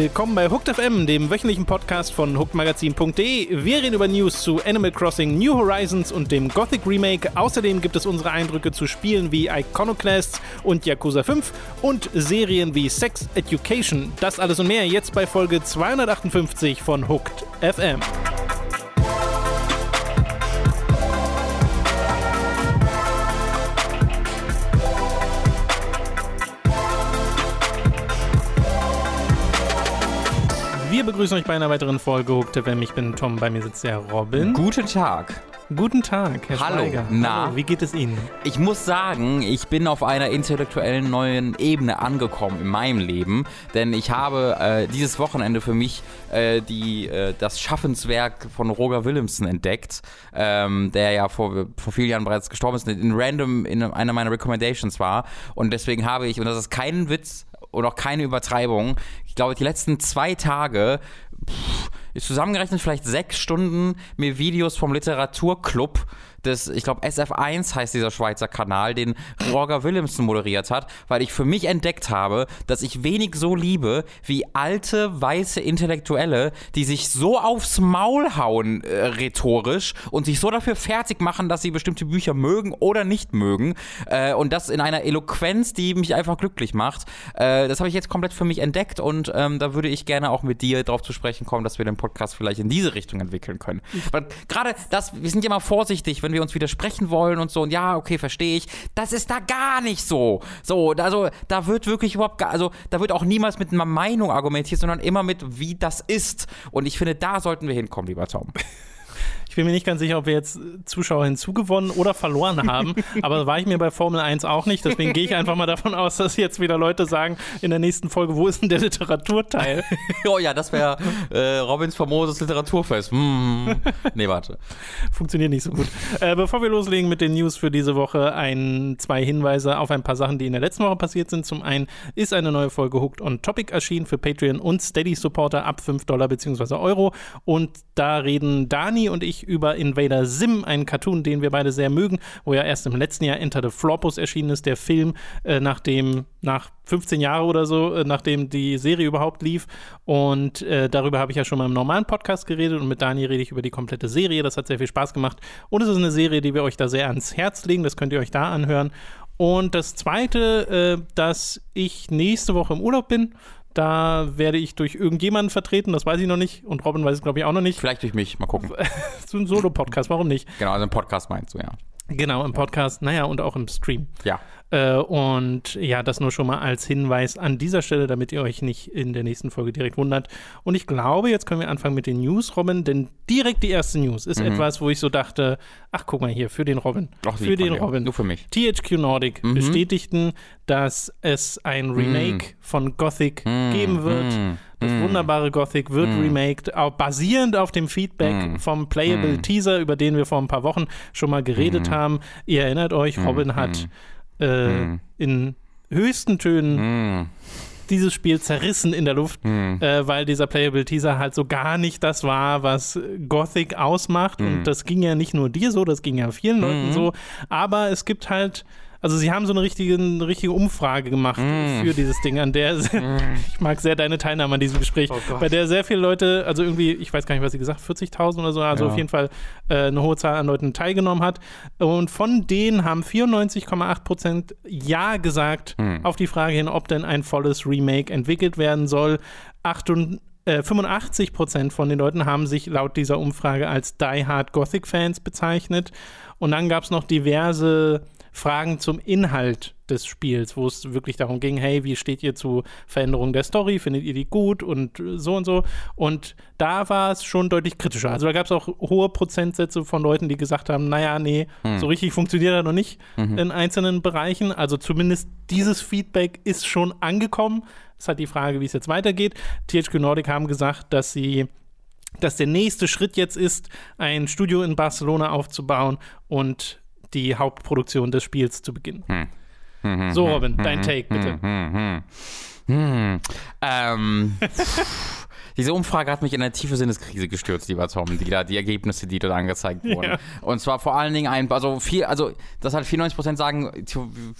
Willkommen bei Hooked FM, dem wöchentlichen Podcast von hookedmagazin.de. Wir reden über News zu Animal Crossing New Horizons und dem Gothic Remake. Außerdem gibt es unsere Eindrücke zu Spielen wie Iconoclasts und Yakuza 5 und Serien wie Sex Education. Das alles und mehr jetzt bei Folge 258 von Hooked FM. Begrüßen euch bei einer weiteren Folge Hooked FM. Ich bin Tom, bei mir sitzt der Robin. Guten Tag. Guten Tag, Herr Hallo. Schweiger. Na? Hallo, wie geht es Ihnen? Ich muss sagen, ich bin auf einer intellektuellen neuen Ebene angekommen in meinem Leben, denn ich habe äh, dieses Wochenende für mich äh, die, äh, das Schaffenswerk von Roger Williamson entdeckt, ähm, der ja vor, vor vielen Jahren bereits gestorben ist, in random in einer meiner Recommendations war. Und deswegen habe ich, und das ist kein Witz und auch keine Übertreibung, ich glaube, die letzten zwei Tage pff, ist zusammengerechnet vielleicht sechs Stunden mir Videos vom Literaturclub des, ich glaube, SF1 heißt dieser Schweizer Kanal, den Roger Williamson moderiert hat, weil ich für mich entdeckt habe, dass ich wenig so liebe wie alte, weiße Intellektuelle, die sich so aufs Maul hauen äh, rhetorisch und sich so dafür fertig machen, dass sie bestimmte Bücher mögen oder nicht mögen äh, und das in einer Eloquenz, die mich einfach glücklich macht. Äh, das habe ich jetzt komplett für mich entdeckt und ähm, da würde ich gerne auch mit dir darauf zu sprechen kommen, dass wir den Podcast vielleicht in diese Richtung entwickeln können. Weil gerade das, wir sind ja mal vorsichtig, wenn wir uns widersprechen wollen und so und ja, okay, verstehe ich. Das ist da gar nicht so. So, also da wird wirklich überhaupt gar, also da wird auch niemals mit einer Meinung argumentiert, sondern immer mit, wie das ist. Und ich finde, da sollten wir hinkommen, lieber Tom. Ich bin mir nicht ganz sicher, ob wir jetzt Zuschauer hinzugewonnen oder verloren haben, aber war ich mir bei Formel 1 auch nicht. Deswegen gehe ich einfach mal davon aus, dass jetzt wieder Leute sagen in der nächsten Folge, wo ist denn der Literaturteil? oh ja, das wäre äh, Robins famoses Literaturfest. Hm. Nee, warte. Funktioniert nicht so gut. Äh, bevor wir loslegen mit den News für diese Woche, ein, zwei Hinweise auf ein paar Sachen, die in der letzten Woche passiert sind. Zum einen ist eine neue Folge Hooked on Topic erschienen für Patreon und Steady-Supporter ab 5 Dollar bzw. Euro. Und da reden Dani und ich über Invader Sim, einen Cartoon, den wir beide sehr mögen, wo ja erst im letzten Jahr Enter the Flopus erschienen ist, der Film, äh, nachdem, nach 15 Jahren oder so, äh, nachdem die Serie überhaupt lief. Und äh, darüber habe ich ja schon mal im normalen Podcast geredet und mit Dani rede ich über die komplette Serie. Das hat sehr viel Spaß gemacht. Und es ist eine Serie, die wir euch da sehr ans Herz legen. Das könnt ihr euch da anhören. Und das zweite, äh, dass ich nächste Woche im Urlaub bin. Da werde ich durch irgendjemanden vertreten, das weiß ich noch nicht. Und Robin weiß es, glaube ich, auch noch nicht. Vielleicht durch mich, mal gucken. so ein Solo-Podcast, warum nicht? Genau, also ein Podcast meinst du, ja. Genau, im Podcast, naja, und auch im Stream. Ja. Äh, und ja, das nur schon mal als Hinweis an dieser Stelle, damit ihr euch nicht in der nächsten Folge direkt wundert. Und ich glaube, jetzt können wir anfangen mit den News, Robin, denn direkt die erste News ist Mhm. etwas, wo ich so dachte, ach, guck mal hier, für den Robin. Ach, für den. Robin. Nur für mich. THQ Nordic Mhm. bestätigten, dass es ein Remake von Gothic geben wird. Das wunderbare Gothic wird remaked, auch basierend auf dem Feedback Mhm. vom Playable Teaser, über den wir vor ein paar Wochen schon mal geredet haben. Ihr erinnert euch, Mhm. Robin hat äh, in höchsten Tönen dieses Spiel zerrissen in der Luft, äh, weil dieser Playable Teaser halt so gar nicht das war, was Gothic ausmacht. Und das ging ja nicht nur dir so, das ging ja vielen Leuten so. Aber es gibt halt. Also sie haben so eine richtige, eine richtige Umfrage gemacht für dieses Ding, an der ich mag sehr deine Teilnahme an diesem Gespräch, bei der sehr viele Leute, also irgendwie, ich weiß gar nicht, was sie gesagt, 40.000 oder so, also Ja. auf jeden Fall äh, eine hohe Zahl an Leuten teilgenommen hat. Und von denen haben 94,8 Prozent Ja gesagt auf die Frage hin, ob denn ein volles Remake entwickelt werden soll. 88 äh, 85 Prozent von den Leuten haben sich laut dieser Umfrage als Die Hard Gothic Fans bezeichnet. Und dann gab es noch diverse Fragen zum Inhalt des Spiels, wo es wirklich darum ging, hey, wie steht ihr zu Veränderungen der Story? Findet ihr die gut und äh, so und so? Und da war es schon deutlich kritischer. Also da gab es auch hohe Prozentsätze von Leuten, die gesagt haben, naja, nee, so richtig funktioniert er noch nicht in einzelnen Bereichen. Also zumindest dieses Feedback ist schon angekommen. Ist halt die Frage, wie es jetzt weitergeht. THQ Nordic haben gesagt, dass sie dass der nächste Schritt jetzt ist, ein Studio in Barcelona aufzubauen und die Hauptproduktion des Spiels zu beginnen. So, Robin, dein Take bitte. Hm, hm. Hm. Ähm, Diese Umfrage hat mich in eine tiefe Sinneskrise gestürzt, lieber Tom, die, da, die Ergebnisse, die dort angezeigt wurden. Ja. Und zwar vor allen Dingen ein, also viel, also das halt 94% sagen,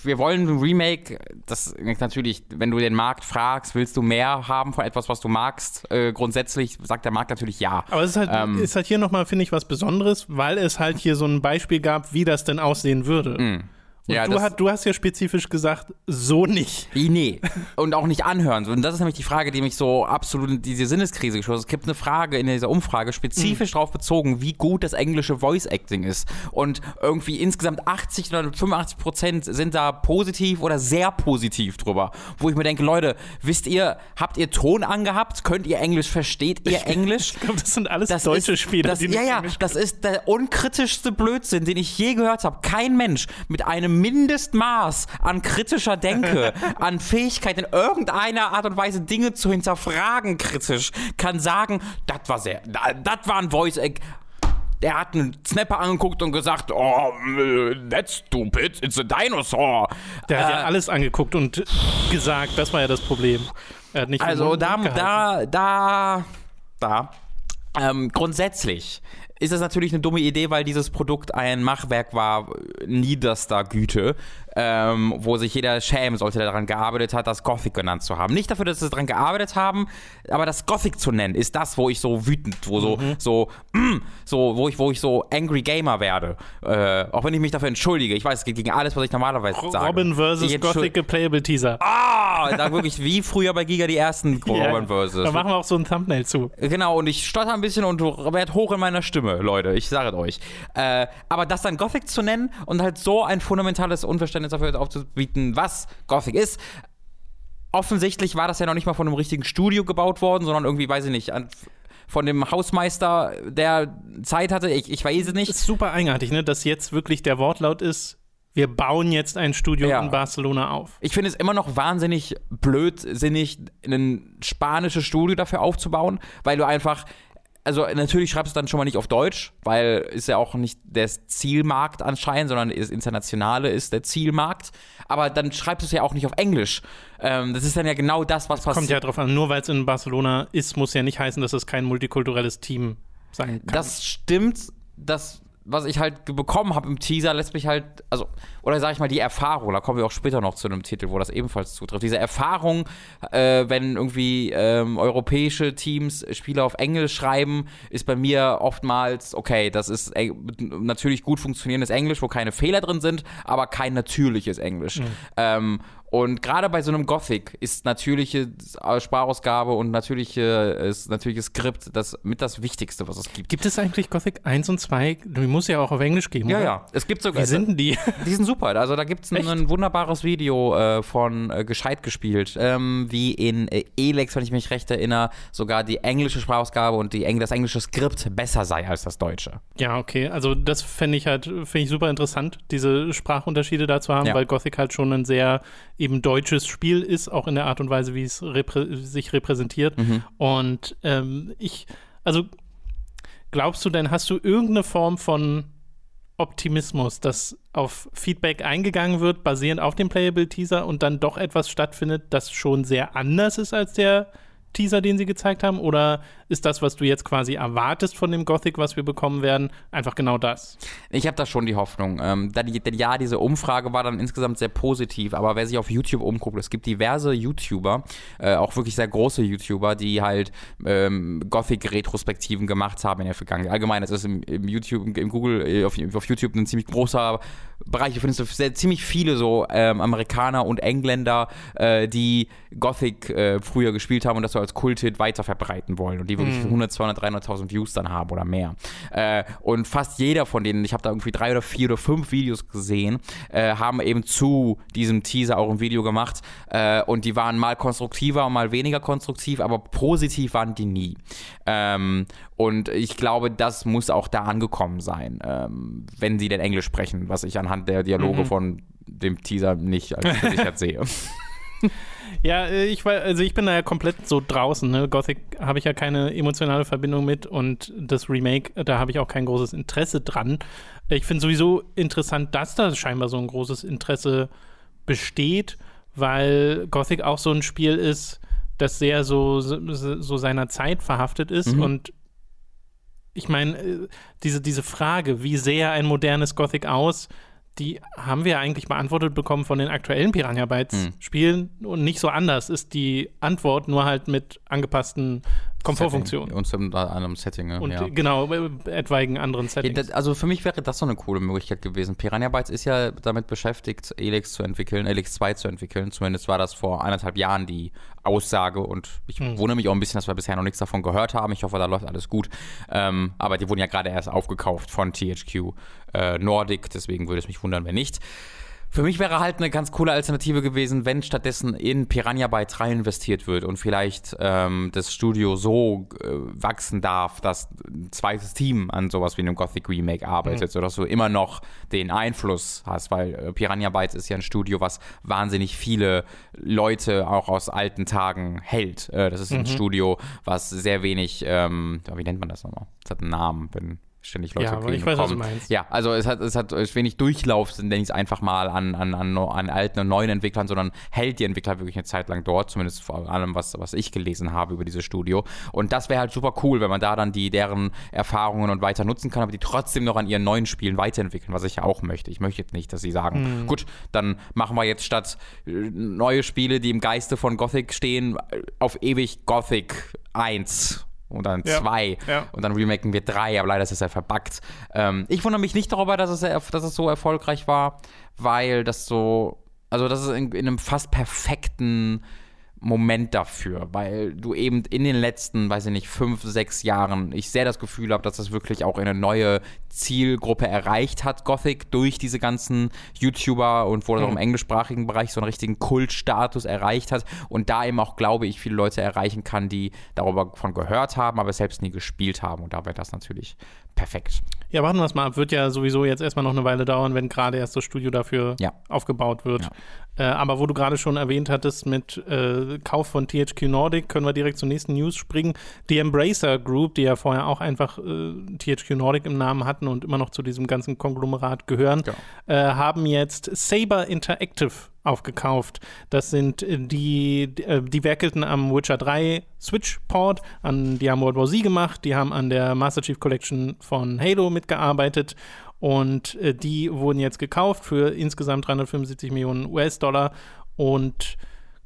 wir wollen ein Remake, das ist natürlich, wenn du den Markt fragst, willst du mehr haben von etwas, was du magst? Äh, grundsätzlich sagt der Markt natürlich ja. Aber es ist halt, ähm, ist halt hier nochmal, finde ich, was Besonderes, weil es halt hier so ein Beispiel gab, wie das denn aussehen würde. Mm. Und ja, du, hat, du, hast ja spezifisch gesagt, so nicht. Nee. Und auch nicht anhören. Und das ist nämlich die Frage, die mich so absolut in diese Sinneskrise geschossen hat. Es gibt eine Frage in dieser Umfrage, spezifisch mhm. darauf bezogen, wie gut das englische Voice Acting ist. Und irgendwie insgesamt 80 oder 85 Prozent sind da positiv oder sehr positiv drüber. Wo ich mir denke, Leute, wisst ihr, habt ihr Ton angehabt? Könnt ihr Englisch? Versteht ihr Englisch? ich glaube, das sind alles das deutsche ist, Spieler. Das, ja, ja, das ist der unkritischste Blödsinn, den ich je gehört habe. Kein Mensch mit einem Mindestmaß an kritischer Denke, an Fähigkeit in irgendeiner Art und Weise Dinge zu hinterfragen kritisch, kann sagen, das war sehr, das war ein Voice der hat einen Snapper angeguckt und gesagt, oh, that's stupid, it's a dinosaur. Der hat ja äh, alles angeguckt und gesagt, das war ja das Problem. Er hat nicht also da, da, da, da, ähm, grundsätzlich ist es natürlich eine dumme Idee, weil dieses Produkt ein Machwerk war niederster Güte ähm, wo sich jeder schämen sollte, der daran gearbeitet hat, das Gothic genannt zu haben. Nicht dafür, dass sie daran gearbeitet haben, aber das Gothic zu nennen, ist das, wo ich so wütend, wo so, mhm. so, mm, so, wo ich, wo ich so Angry Gamer werde. Äh, auch wenn ich mich dafür entschuldige. Ich weiß, es geht gegen alles, was ich normalerweise sage. Robin versus Gothic Playable Teaser. Ah, da wirklich wie früher bei Giga die ersten Robin versus. Da machen wir auch so ein Thumbnail zu. Genau, und ich stotter ein bisschen und werde hoch in meiner Stimme, Leute. Ich sage es euch. Äh, aber das dann Gothic zu nennen und halt so ein fundamentales Unverständnis Verständnis dafür aufzubieten, was Gothic ist. Offensichtlich war das ja noch nicht mal von einem richtigen Studio gebaut worden, sondern irgendwie, weiß ich nicht, von dem Hausmeister, der Zeit hatte. Ich, ich weiß es nicht. Das ist super eigenartig, ne? dass jetzt wirklich der Wortlaut ist, wir bauen jetzt ein Studio ja. in Barcelona auf. Ich finde es immer noch wahnsinnig blödsinnig, ein spanisches Studio dafür aufzubauen, weil du einfach also natürlich schreibst du dann schon mal nicht auf Deutsch, weil ist ja auch nicht der Zielmarkt anscheinend, sondern ist internationale ist der Zielmarkt. Aber dann schreibst du es ja auch nicht auf Englisch. Ähm, das ist dann ja genau das, was passiert. Kommt ja drauf an, nur weil es in Barcelona ist, muss ja nicht heißen, dass es kein multikulturelles Team sein kann. Das stimmt, das was ich halt bekommen habe im Teaser, lässt mich halt, also, oder sag ich mal, die Erfahrung, da kommen wir auch später noch zu einem Titel, wo das ebenfalls zutrifft. Diese Erfahrung, äh, wenn irgendwie ähm, europäische Teams Spiele auf Englisch schreiben, ist bei mir oftmals, okay, das ist natürlich gut funktionierendes Englisch, wo keine Fehler drin sind, aber kein natürliches Englisch. Mhm. Ähm, und gerade bei so einem Gothic ist natürliche Sprachausgabe und natürliche, ist natürliches Skript das mit das Wichtigste, was es gibt. Gibt es eigentlich Gothic 1 und 2? Die muss ja auch auf Englisch geben, Ja, oder? ja. Es gibt sogar. Wie sind denn die? Die sind super. Also da gibt es ein, ein, wunderbares Video äh, von äh, Gescheit gespielt, ähm, wie in äh, Elex, wenn ich mich recht erinnere, sogar die englische Sprachausgabe und die, das englische Skript besser sei als das deutsche. Ja, okay. Also das fände ich halt, finde ich super interessant, diese Sprachunterschiede da zu haben, ja. weil Gothic halt schon ein sehr eben deutsches Spiel ist, auch in der Art und Weise, wie es reprä sich repräsentiert. Mhm. Und ähm, ich, also glaubst du denn, hast du irgendeine Form von Optimismus, dass auf Feedback eingegangen wird, basierend auf dem Playable Teaser und dann doch etwas stattfindet, das schon sehr anders ist als der Teaser, den sie gezeigt haben? Oder ist das, was du jetzt quasi erwartest von dem Gothic, was wir bekommen werden, einfach genau das? Ich habe da schon die Hoffnung. Ähm, denn ja, diese Umfrage war dann insgesamt sehr positiv, aber wer sich auf YouTube umguckt, es gibt diverse YouTuber, äh, auch wirklich sehr große YouTuber, die halt ähm, Gothic-Retrospektiven gemacht haben in der Vergangenheit. Allgemein, es ist im, im, YouTube, im Google, äh, auf, auf, YouTube ein ziemlich großer Bereich. Ich finde es sehr, ziemlich viele so ähm, Amerikaner und Engländer, äh, die Gothic äh, früher gespielt haben und das so als Kulthit weiter verbreiten wollen und die wirklich mm. 100, 200, 300.000 Views dann haben oder mehr. Äh, und fast jeder von denen, ich habe da irgendwie drei oder vier oder fünf Videos gesehen, äh, haben eben zu diesem Teaser auch ein Video gemacht äh, und die waren mal konstruktiver und mal weniger konstruktiv, aber positiv waren die nie. Ähm, und ich glaube, das muss auch da angekommen sein, ähm, wenn sie denn Englisch sprechen, was ich anhand der Dialoge mhm. von dem Teaser nicht als gesichert sehe. Ja, äh, ich war, also ich bin da ja komplett so draußen. Ne? Gothic habe ich ja keine emotionale Verbindung mit und das Remake, da habe ich auch kein großes Interesse dran. Ich finde sowieso interessant, dass da scheinbar so ein großes Interesse besteht, weil Gothic auch so ein Spiel ist, das sehr so, so, so seiner Zeit verhaftet ist Mhm. und ich meine, äh, diese, diese Frage, wie sähe ein modernes Gothic aus, die haben wir eigentlich beantwortet bekommen von den aktuellen Piranha Bytes Hm. Spielen und nicht so anders ist die Antwort, nur halt mit angepassten Komfortfunktionen. Und zu einem Setting, ne? Und ja. genau, äh, etwaigen anderen Settings. also für mich wäre das so eine coole Möglichkeit gewesen. Piranha Bytes ist ja damit beschäftigt, Elix zu entwickeln, Elix 2 zu entwickeln. Zumindest war das vor eineinhalb Jahren die Aussage und ich Hm. wundere mich auch ein bisschen, dass wir bisher noch nichts davon gehört haben. Ich hoffe, da läuft alles gut. Ähm, aber die wurden ja gerade erst aufgekauft von THQ äh, Nordic, deswegen würde es mich wundern, wenn nicht. Für mich wäre halt eine ganz coole Alternative gewesen, wenn stattdessen in Piranha Bytes rein investiert wird und vielleicht ähm, das Studio so äh, wachsen darf, dass ein zweites Team an sowas wie einem Gothic Remake arbeitet, sodass du immer noch den Einfluss hast, weil äh, Piranha Bytes ist ja ein Studio, was wahnsinnig viele Leute auch aus alten Tagen hält. Äh, das ist ein Studio, was sehr wenig, ähm, wie nennt man das nochmal? Das hat einen Namen, wenn ständig Leute Ja, aber ich weiß, was du meinst. Ja, also es hat, es hat wenig Durchlauf, nenne ich es einfach mal, an, an, an, an alten und neuen Entwicklern, sondern hält die Entwickler wirklich eine Zeit lang dort, zumindest vor allem, was, was ich gelesen habe über dieses Studio. Und das wäre halt super cool, wenn man da dann die, deren Erfahrungen und weiter nutzen kann, aber die trotzdem noch an ihren neuen Spielen weiterentwickeln, was ich ja auch möchte. Ich möchte jetzt nicht, dass sie sagen, gut, dann machen wir jetzt statt äh, neue Spiele, die im Geiste von Gothic stehen, auf ewig Gothic 1 und dann Ja, 2 ja. und dann remaken wir drei, aber leider ist es ja verbuggt. Ähm, ich wundere mich nicht darüber, dass es, dass es so erfolgreich war, weil das so, also das ist in, in einem fast perfekten Moment dafür, weil du eben in den letzten, weiß ich nicht, fünf, sechs Jahren, ich sehr das Gefühl habe, dass das wirklich auch eine neue Zielgruppe erreicht hat, Gothic, durch diese ganzen YouTuber und wo das auch im englischsprachigen Bereich so einen richtigen Kultstatus erreicht hat und da eben auch, glaube ich, viele Leute erreichen kann, die darüber von gehört haben, aber selbst nie gespielt haben und da wäre das natürlich perfekt. Ja, warten wir es mal ab. Wird ja sowieso jetzt erstmal noch eine Weile dauern, wenn gerade erst das Studio dafür Ja. aufgebaut wird. Äh, aber wo du gerade schon erwähnt hattest mit äh, Kauf von THQ Nordic, können wir direkt zur nächsten News springen. Die Embracer Group, die ja vorher auch einfach äh, THQ Nordic im Namen hatten und immer noch zu diesem ganzen Konglomerat gehören, Genau. äh, haben jetzt Saber Interactive aufgekauft. Das sind äh, die, die, die werkelten am Witcher 3 Switch-Port, an, die haben World War Z gemacht, die haben an der Master Chief Collection von Halo mitgearbeitet und äh, die wurden jetzt gekauft für insgesamt 375 Millionen US-Dollar und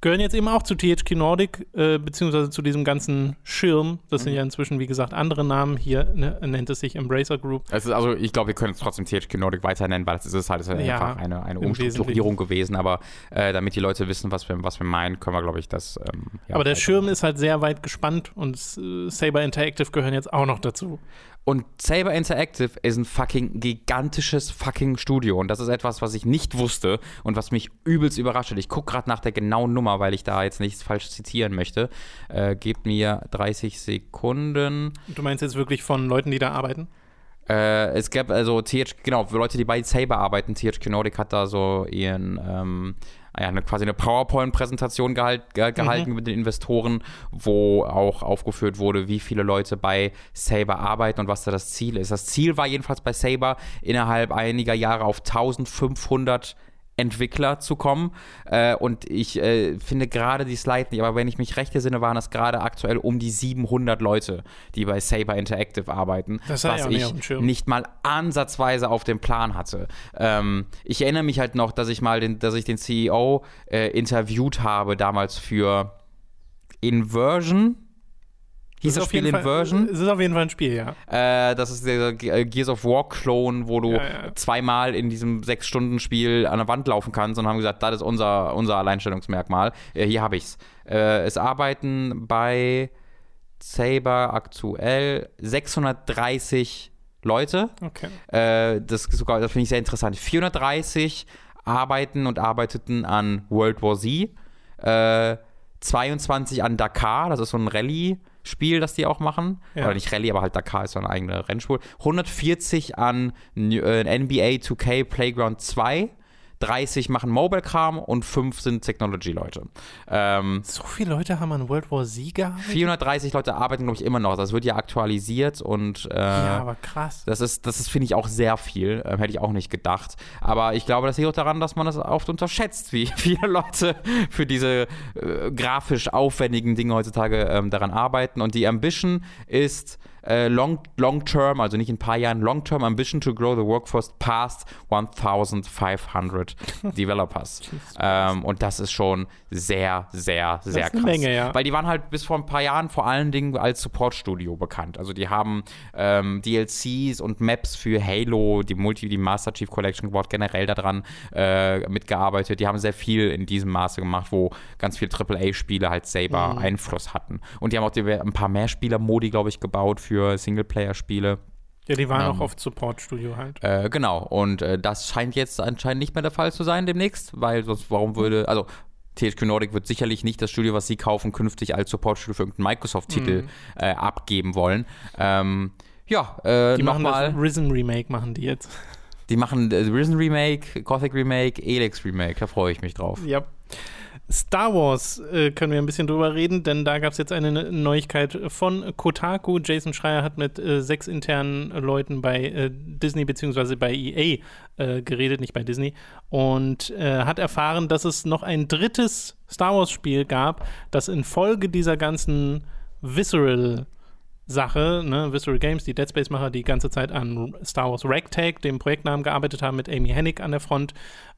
gehören jetzt eben auch zu THQ Nordic, äh, beziehungsweise zu diesem ganzen Schirm. Das Mhm. sind ja inzwischen, wie gesagt, andere Namen. Hier ne, nennt es sich Embracer Group. Es ist also, ich glaube, wir können es trotzdem THQ Nordic weiter nennen, weil es ist halt ist Ja, einfach eine, eine Umstrukturierung gewesen, aber äh, damit die Leute wissen, was wir, was wir meinen, können wir, glaube ich, das. Ähm, ja, Aber der Schirm ist halt sehr weit gespannt und äh, Saber Interactive gehören jetzt auch noch dazu. Und Saber Interactive ist ein fucking gigantisches fucking Studio. Und das ist etwas, was ich nicht wusste und was mich übelst überrascht hat. Ich gucke gerade nach der genauen Nummer, weil ich da jetzt nichts falsch zitieren möchte. Äh, gebt mir 30 Sekunden. Du meinst jetzt wirklich von Leuten, die da arbeiten? Äh, es gab also THQ, genau, für Leute, die bei Saber arbeiten, THQ Nordic hat da so ihren, ähm, ja, eine, quasi eine PowerPoint-Präsentation gehalt, ge gehalten mit den Investoren, wo auch aufgeführt wurde, wie viele Leute bei Saber arbeiten und was da das Ziel ist. Das Ziel war jedenfalls bei Saber innerhalb einiger Jahre auf 1500 Entwickler zu kommen. Äh, und ich äh, finde gerade die Slide nicht, aber wenn ich mich recht entsinne, waren das gerade aktuell um die 700 Leute, die bei Saber Interactive arbeiten, Das was ich nicht mal ansatzweise auf dem Plan hatte. Ähm, ich erinnere mich halt noch, dass ich mal den, dass ich den CEO äh, interviewt habe damals für Inversion. Hieß das auf Spiel Inversion? Es ist auf jeden Fall ein Spiel, ja. Äh, das ist der Ge- Gears of War Clone, wo du Ja, ja. zweimal in diesem sechs Stunden Spiel an der Wand laufen kannst und haben gesagt, das ist unser, unser Alleinstellungsmerkmal. Äh, hier habe ich's. Äh, es arbeiten bei Saber aktuell 630 Leute. Okay. Äh, das das finde ich sehr interessant. 430 arbeiten und arbeiteten an World War Z. Äh, 22 an Dakar, das ist so ein Rallye-Spiel, das die auch machen. Ja. Oder nicht Rallye, aber halt Dakar ist so eine eigene Rennspur. 140 an N- äh, NBA 2K Playground 2. 30 machen Mobile-Kram und 5 sind Technology-Leute. Ähm, so viele Leute haben an World War Z gearbeitet? 430 Leute arbeiten, glaube ich, immer noch. Das wird ja aktualisiert und äh, ja, aber krass. Das ist, das ist finde ich, auch sehr viel. Ähm, hätte ich auch nicht gedacht. Aber ich glaube, das liegt auch daran, dass man das oft unterschätzt, wie viele Leute für diese äh, grafisch aufwendigen Dinge heutzutage ähm, daran arbeiten. Und die Ambition ist, äh, long, long term, also nicht in ein paar Jahren, long term ambition to grow the workforce past 1500 developers. ähm, und das ist schon sehr, sehr, sehr krass. Menge, ja. Weil die waren halt bis vor ein paar Jahren vor allen Dingen als Support-Studio bekannt. Also die haben ähm, DLCs und Maps für Halo, die Multi, die Master Chief Collection gebaut, generell daran äh, mitgearbeitet. Die haben sehr viel in diesem Maße gemacht, wo ganz viele AAA-Spiele halt selber mhm. Einfluss hatten. Und die haben auch die, ein paar mehr Spieler-Modi, glaube ich, gebaut für für Singleplayer-Spiele. Ja, die waren ähm, auch oft Support-Studio halt. Äh, genau, und äh, das scheint jetzt anscheinend nicht mehr der Fall zu sein demnächst, weil sonst warum würde, also THQ Nordic wird sicherlich nicht das Studio, was sie kaufen, künftig als Support-Studio für irgendeinen Microsoft-Titel mhm. äh, abgeben wollen. Ähm, ja, äh, die machen mal. Das Risen Remake machen die jetzt. Die machen äh, Risen Remake, Gothic Remake, Elex Remake, da freue ich mich drauf. Ja. Star Wars äh, können wir ein bisschen drüber reden, denn da gab es jetzt eine Neuigkeit von Kotaku. Jason Schreier hat mit äh, sechs internen Leuten bei äh, Disney bzw. bei EA äh, geredet, nicht bei Disney, und äh, hat erfahren, dass es noch ein drittes Star Wars-Spiel gab, das infolge dieser ganzen Visceral Sache, ne, Visceral Games, die Dead Space-Macher, die ganze Zeit an Star Wars Ragtag, dem Projektnamen, gearbeitet haben mit Amy Hennig an der Front,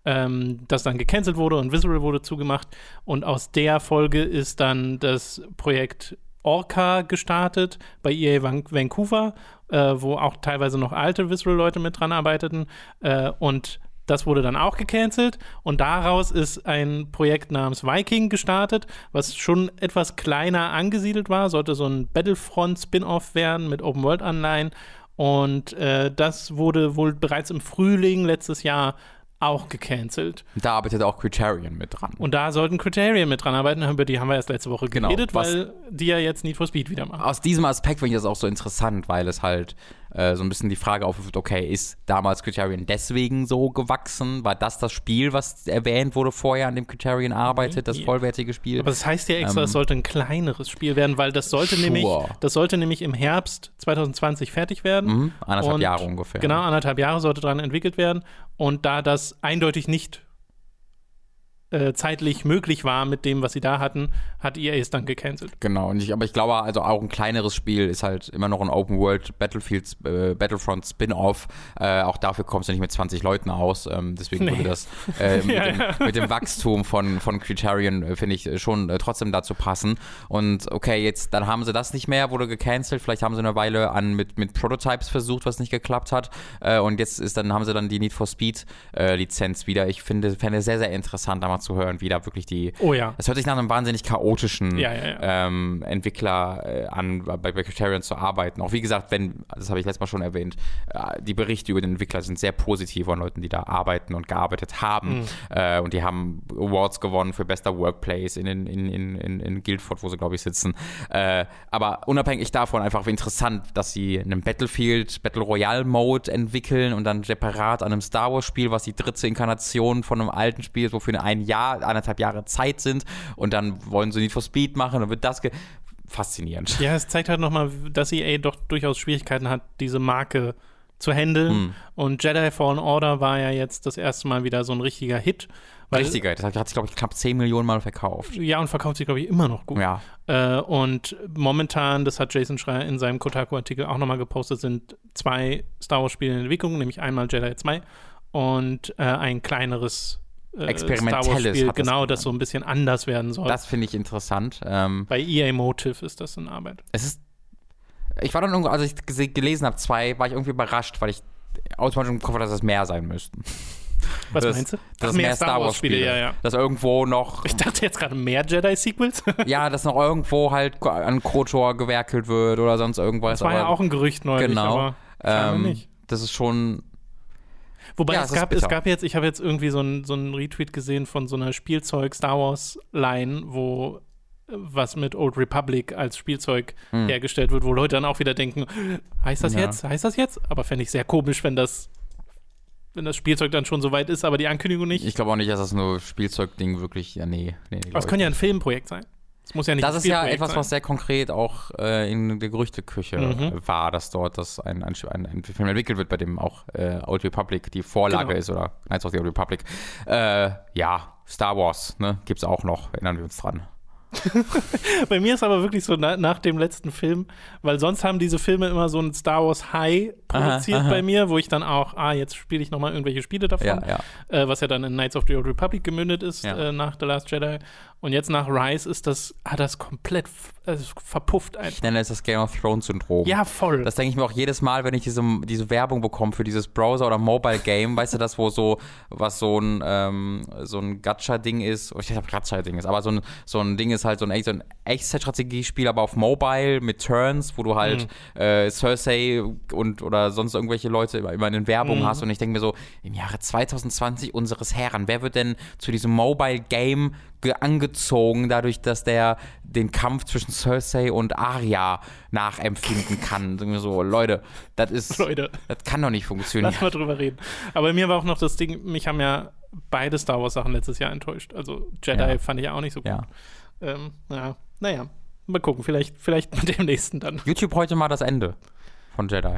ähm, das dann gecancelt wurde und Visceral wurde zugemacht. Und aus der Folge ist dann das Projekt Orca gestartet bei EA Vancouver, äh, wo auch teilweise noch alte Visceral-Leute mit dran arbeiteten. Äh, und das wurde dann auch gecancelt und daraus ist ein Projekt namens Viking gestartet, was schon etwas kleiner angesiedelt war, sollte so ein Battlefront-Spin-off werden mit Open-World-Anleihen. Und äh, das wurde wohl bereits im Frühling letztes Jahr auch gecancelt. Da arbeitet auch Criterion mit dran. Und da sollten Criterion mit dran arbeiten, über die haben wir erst letzte Woche genau, geredet, weil die ja jetzt Need for Speed wieder machen. Aus diesem Aspekt finde ich das auch so interessant, weil es halt äh, so ein bisschen die Frage aufwirft, okay, ist damals Criterion deswegen so gewachsen? War das das Spiel, was erwähnt wurde vorher, an dem Criterion arbeitet, das vollwertige Spiel? Aber das heißt ja extra, ähm, es sollte ein kleineres Spiel werden, weil das sollte sure. nämlich, das sollte nämlich im Herbst 2020 fertig werden. Mhm, anderthalb und, Jahre ungefähr. Genau, anderthalb Jahre sollte daran entwickelt werden. Und da das eindeutig nicht äh, zeitlich möglich war mit dem, was sie da hatten, hat EA es dann gecancelt. Genau, und ich, aber ich glaube, also auch ein kleineres Spiel ist halt immer noch ein Open World Battlefield, äh, Battlefront Spin-off. Äh, auch dafür kommst du nicht mit 20 Leuten aus. Ähm, deswegen nee. würde das äh, mit, ja, dem, ja. mit, dem, Wachstum von, von Criterion, äh, finde ich, schon äh, trotzdem dazu passen. Und okay, jetzt, dann haben sie das nicht mehr, wurde gecancelt. Vielleicht haben sie eine Weile an mit, mit Prototypes versucht, was nicht geklappt hat. und jetzt ist dann, haben sie dann die Need for Speed Lizenz wieder. Ich finde, fände sehr, sehr interessant, da mal zu hören, wie da wirklich die. Oh ja. Es hört sich nach einem wahnsinnig chaotischen ja, ja, ja. Ähm, Entwickler äh, an, bei, bei Criterion zu arbeiten. Auch wie gesagt, wenn, das habe ich letztes Mal schon erwähnt, äh, die Berichte über den Entwickler sind sehr positiv von Leuten, die da arbeiten und gearbeitet haben. Mhm. Äh, und die haben Awards gewonnen für bester Workplace in, in, in, in, in Guildford, wo sie, glaube ich, sitzen. Äh, aber unabhängig davon einfach interessant, dass sie einen Battlefield Battle Royale Mode entwickeln und dann separat an einem Star Wars Spiel, was die dritte Inkarnation von einem alten Spiel ist, wofür ein Jahr, anderthalb Jahre Zeit sind und dann wollen sie Need for Speed machen, dann wird das faszinierend. Ja, es zeigt halt nochmal, dass EA doch durchaus Schwierigkeiten hat, diese Marke zu handeln. Hm. Und Jedi Fallen Order war ja jetzt das erste Mal wieder so ein richtiger Hit. Richtiger, das hat, sich, glaube ich, knapp 10 Millionen Mal verkauft. Ja, und verkauft sich, glaube ich, immer noch gut. Ja. Äh, und momentan, das hat Jason Schreier in seinem Kotaku-Artikel auch nochmal gepostet, sind zwei Star Wars-Spiele in Entwicklung, nämlich einmal Jedi 2 und äh, ein kleineres äh, experimentelles Spiel, genau, das so ein bisschen anders werden soll. Das finde ich interessant. Ähm, Bei EA Motive ist das in Arbeit. Es ist. Ich war dann irgendwo, als ich gelesen habe, zwei, war ich irgendwie überrascht, weil ich automatisch im Kopf hatte, dass es mehr sein müssten. Was das, meinst du? Dass Ach, mehr, Star Wars Spiele, ja, ja. Dass irgendwo noch. Ich dachte jetzt gerade mehr Jedi-Sequels. ja, dass noch irgendwo halt an KOTOR gewerkelt wird oder sonst irgendwas. Das war ja auch ein Gerücht neulich. Genau. ähm, Das ist schon Wobei ja, es, gab, es gab jetzt, ich habe jetzt irgendwie so einen so Retweet gesehen von so einer Spielzeug-Star Wars-Line, wo äh, was mit Old Republic als Spielzeug hm. hergestellt wird, wo Leute dann auch wieder denken, heißt das ja. jetzt? Heißt das jetzt? Aber fände ich sehr komisch, wenn das wenn das Spielzeug dann schon so weit ist, aber die Ankündigung nicht. Ich glaube auch nicht, dass das nur Spielzeugding wirklich, ja, nee. nee, nee aber es könnte ja ein Filmprojekt sein. Es muss ja nicht Das ist ja etwas, sein. was sehr konkret auch äh, in der Gerüchteküche Mhm. war, dass dort das ein, ein, ein, ein Film entwickelt wird, bei dem auch äh, Old Republic die Vorlage Genau. ist oder Knights of the Old Republic. Äh, ja, Star Wars, ne, gibt's auch noch, erinnern wir uns dran. Bei mir ist aber wirklich so na, nach dem letzten Film, weil sonst haben diese Filme immer so ein Star Wars High produziert aha. bei mir, wo ich dann auch, ah, jetzt spiele ich nochmal irgendwelche Spiele davon, Ja, ja. Äh, was ja dann in Knights of the Old Republic gemündet ist Ja. äh, nach The Last Jedi. Und jetzt nach Rise ist das, hat das komplett also verpufft Ich nenne es das Game of Thrones Syndrom. Ja, voll. Das denke ich mir auch jedes Mal, wenn ich diese, diese Werbung bekomme für dieses Browser- oder Mobile-Game, weißt du, das, wo so, was so ein, ähm, so ein Gacha-Ding ist, oh, ich weiß nicht, ob Gacha-Ding ist, aber so ein, so ein Ding ist halt so ein, so ein Echtzeit-Strategiespiel, aber auf Mobile mit Turns, wo du halt äh, Cersei und oder sonst irgendwelche Leute immer, in Werbung hast. Und ich denke mir so, im Jahre 2020 unseres Herren, wer wird denn zu diesem Mobile-Game angezogen, dadurch, dass der den Kampf zwischen Cersei und Arya nachempfinden kann. So, Leute, das ist, Leute. das kann doch nicht funktionieren. Lass mal drüber reden. Aber mir war auch noch das Ding, mich haben ja beide Star Wars Sachen letztes Jahr enttäuscht. Also Jedi Ja. fand ich ja auch nicht so gut. Ja. Ähm, ja, naja, mal gucken, vielleicht, vielleicht mit dem nächsten dann. YouTube heute mal das Ende von Jedi.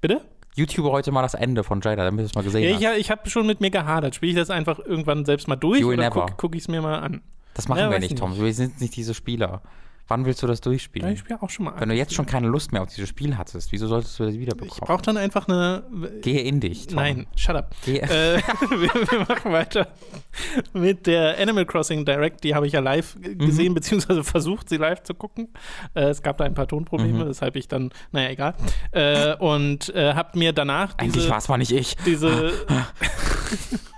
Bitte? YouTube heute mal das Ende von Jedi, damit du es mal gesehen Ja, hast. ich, ja, ich habe schon mit mir gehadert. Spiele ich das einfach irgendwann selbst mal durch You oder gucke guck ich es mir mal an? Das machen Ja, wir nicht, nicht. Tom. Wir sind nicht diese Spieler. Wann willst du das Ja, durchspielen? ich spiele auch schon mal Wenn du jetzt schon keine Lust mehr auf dieses Spiel hattest, wieso solltest du das wieder Ich brauche dann einfach eine. Gehe in dich, Tom. Nein, shut up. Geh, äh, wir, wir machen weiter mit der Animal Crossing Direct. Die habe ich ja live Mhm. gesehen, beziehungsweise versucht, sie live zu gucken. Äh, es gab da ein paar Tonprobleme, Mhm. weshalb ich dann, naja, egal. Äh, und äh, habe mir danach Eigentlich diese, war es mal nicht ich. diese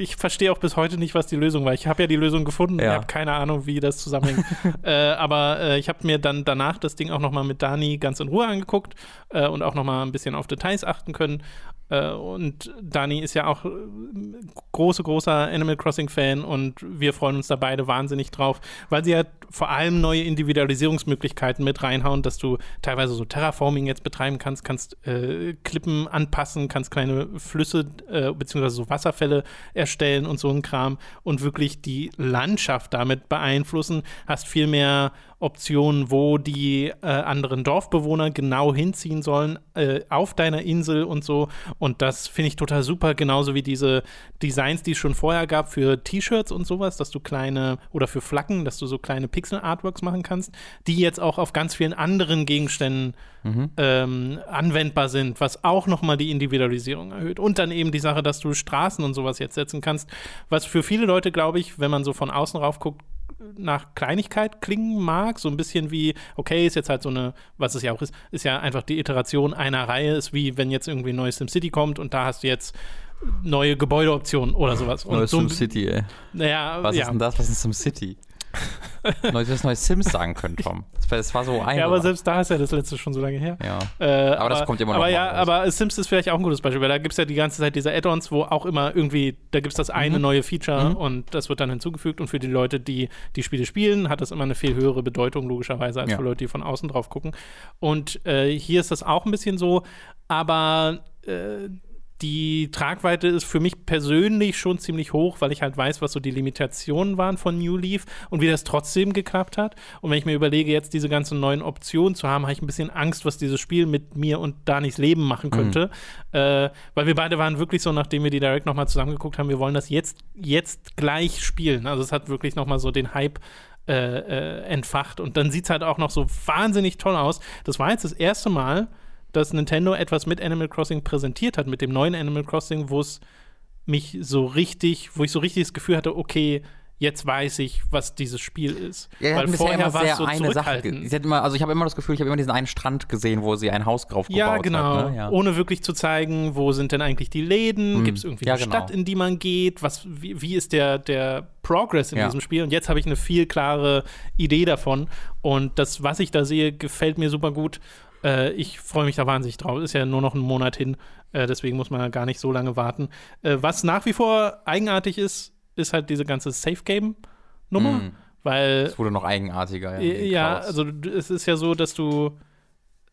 ich verstehe auch bis heute nicht, was die Lösung war. Ich habe ja die Lösung gefunden, ich Ja. habe keine Ahnung, wie das zusammenhängt. äh, aber äh, ich habe mir dann danach das Ding auch nochmal mit Dani ganz in Ruhe angeguckt äh, und auch nochmal ein bisschen auf Details achten können. Äh, und Dani ist ja auch äh, große, großer Animal Crossing-Fan und wir freuen uns da beide wahnsinnig drauf, weil sie ja vor allem neue Individualisierungsmöglichkeiten mit reinhauen, dass du teilweise so Terraforming jetzt betreiben kannst, kannst äh, Klippen anpassen, kannst kleine Flüsse äh, beziehungsweise so Wasserfälle erstellen und so ein Kram und wirklich die Landschaft damit beeinflussen, hast viel mehr Optionen, wo die äh, anderen Dorfbewohner genau hinziehen sollen äh, auf deiner Insel und so. Und das finde ich total super, genauso wie diese Designs, die es schon vorher gab für T-Shirts und sowas, dass du kleine oder für Flaggen, dass du so kleine Pixel-Artworks machen kannst, die jetzt auch auf ganz vielen anderen Gegenständen ähm, anwendbar sind, was auch nochmal die Individualisierung erhöht. Und dann eben die Sache, dass du Straßen und sowas jetzt setzen kannst, was für viele Leute, glaube ich, wenn man so von außen rauf guckt, nach Kleinigkeit klingen mag, so ein bisschen wie, okay, ist jetzt halt so eine, was es ja auch ist, ist ja einfach die Iteration einer Reihe, ist wie wenn jetzt irgendwie ein neues SimCity kommt und da hast du jetzt neue Gebäudeoptionen oder sowas. Und Neues so, SimCity, ey. naja, Was ja. ist denn das? Was ist SimCity? Neues, das neue Sims sagen können, Tom. Das war, so ein. ja, aber selbst da ist ja das letzte schon so lange her. Ja. Äh, Aber das kommt immer noch Aber ja, raus. aber Sims ist vielleicht auch ein gutes Beispiel, weil da gibt es ja die ganze Zeit diese Add-ons, wo auch immer irgendwie, da gibt es das eine Mhm. neue Feature und das wird dann hinzugefügt und für die Leute, die die Spiele spielen, hat das immer eine viel höhere Bedeutung, logischerweise, als Ja. für Leute, die von außen drauf gucken. Und äh, hier ist das auch ein bisschen so, aber äh, die Tragweite ist für mich persönlich schon ziemlich hoch, weil ich halt weiß, was so die Limitationen waren von New Leaf und wie das trotzdem geklappt hat. Und wenn ich mir überlege, jetzt diese ganzen neuen Optionen zu haben, habe ich ein bisschen Angst, was dieses Spiel mit mir und Danis Leben machen könnte. Äh, weil wir beide waren wirklich so, nachdem wir die Direct nochmal zusammengeguckt haben, wir wollen das jetzt, jetzt gleich spielen. Also es hat wirklich nochmal so den Hype äh, äh, entfacht. Und dann sieht es halt auch noch so wahnsinnig toll aus. Das war jetzt das erste Mal, dass Nintendo etwas mit Animal Crossing präsentiert hat, mit dem neuen Animal Crossing, wo es mich so richtig, wo ich so richtig das Gefühl hatte, okay, jetzt weiß ich, was dieses Spiel ist. Ja, Weil vorher war es so eine Sache. Ich immer, also ich habe immer das Gefühl, ich habe immer diesen einen Strand gesehen, wo sie ein Haus drauf gebaut Ja, genau. hat. Ne? Ja. Ohne wirklich zu zeigen, wo sind denn eigentlich die Läden? Mm. Gibt es irgendwie Ja, eine genau. Stadt, in die man geht? Was, wie, wie ist der, der Progress in Ja. diesem Spiel? Und jetzt habe ich eine viel klare Idee davon. Und das, was ich da sehe, gefällt mir super gut. Äh, ich freue mich da wahnsinnig drauf. Ist ja nur noch ein Monat hin. Äh, deswegen muss man ja gar nicht so lange warten. Äh, was nach wie vor eigenartig ist, ist halt diese ganze Safe-Game-Nummer. Mm. Weil Es wurde noch eigenartiger. ja, die Clouds. also es ist ja so, dass du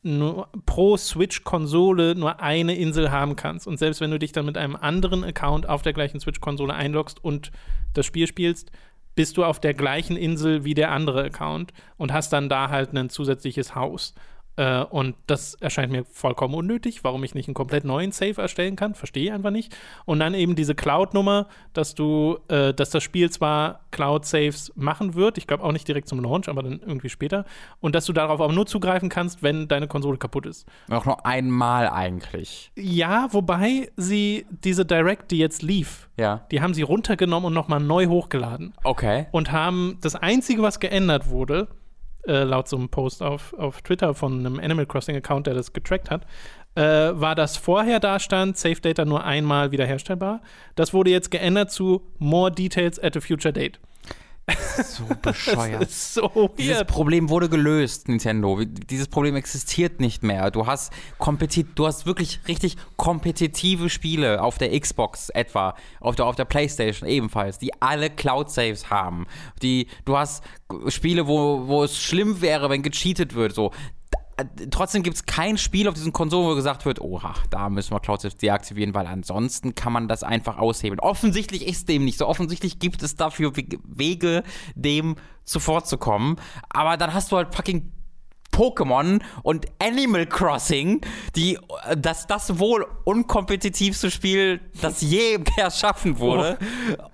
nur pro Switch-Konsole nur eine Insel haben kannst. Und selbst wenn du dich dann mit einem anderen Account auf der gleichen Switch-Konsole einloggst und das Spiel spielst, bist du auf der gleichen Insel wie der andere Account und hast dann da halt ein zusätzliches Haus. Äh, und das erscheint mir vollkommen unnötig, warum ich nicht einen komplett neuen Save erstellen kann, verstehe ich einfach nicht. Und dann eben diese Cloud-Nummer, dass du, äh, dass das Spiel zwar Cloud-Saves machen wird, ich glaube auch nicht direkt zum Launch, aber dann irgendwie später, und dass du darauf auch nur zugreifen kannst, wenn deine Konsole kaputt ist. Auch nur einmal eigentlich. Ja, wobei sie diese Direct, die jetzt lief, Ja. die haben sie runtergenommen und nochmal neu hochgeladen Okay. und haben das Einzige, was geändert wurde, äh, laut so einem Post auf, auf Twitter von einem Animal Crossing-Account, der das getrackt hat, äh, war, dass vorher da stand, Safe Data nur einmal wiederherstellbar. Das wurde jetzt geändert zu More Details at a Future Date. So bescheuert. Das ist so Dieses weird. Problem wurde gelöst, Nintendo. Dieses Problem existiert nicht mehr. Du hast, kompetit du hast wirklich richtig kompetitive Spiele auf der Xbox etwa, auf der, auf der Playstation ebenfalls, die alle Cloud-Saves haben. Die, du hast Spiele, wo, wo es schlimm wäre, wenn gecheatet wird. So. Da- Trotzdem gibt es kein Spiel auf diesen Konsolen, wo gesagt wird, oha, da müssen wir Cloud Saves deaktivieren, weil ansonsten kann man das einfach aushebeln. Offensichtlich ist dem nicht so. Offensichtlich gibt es dafür Wege- Wege, dem zuvorzukommen. Aber dann hast du halt fucking Pokémon und Animal Crossing, die äh, das das wohl unkompetitivste Spiel, das je erschaffen wurde.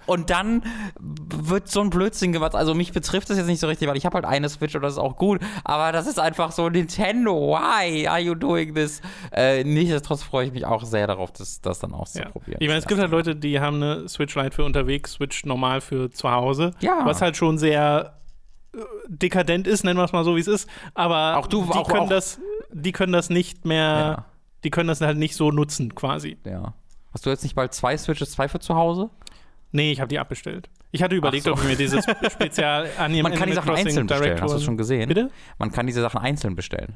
Und dann wird so ein Blödsinn gemacht. Also mich betrifft das jetzt nicht so richtig, weil ich habe halt eine Switch und das ist auch gut. Aber das ist einfach so Nintendo. Why are you doing this? Äh, nichtsdestotrotz freue ich mich auch sehr darauf, das, das dann Ja. auszuprobieren. Ich meine, es gibt halt Leute, die haben eine Switch Lite für unterwegs, Switch normal für zu Hause. Ja. Was halt schon sehr dekadent ist, nennen wir es mal so, wie es ist. Aber Auch du- die, auch- können auch- das, die können das nicht mehr, Ja. die können das halt nicht so nutzen, quasi. Ja. Hast du jetzt nicht bald zwei Switches, zwei für zu Hause? Nee, ich habe die abbestellt. Ich hatte überlegt, so. ob ich mir dieses Spezial an Man kann die Sachen einzeln bestellen. Hast du schon gesehen? Bitte? Man kann diese Sachen einzeln bestellen.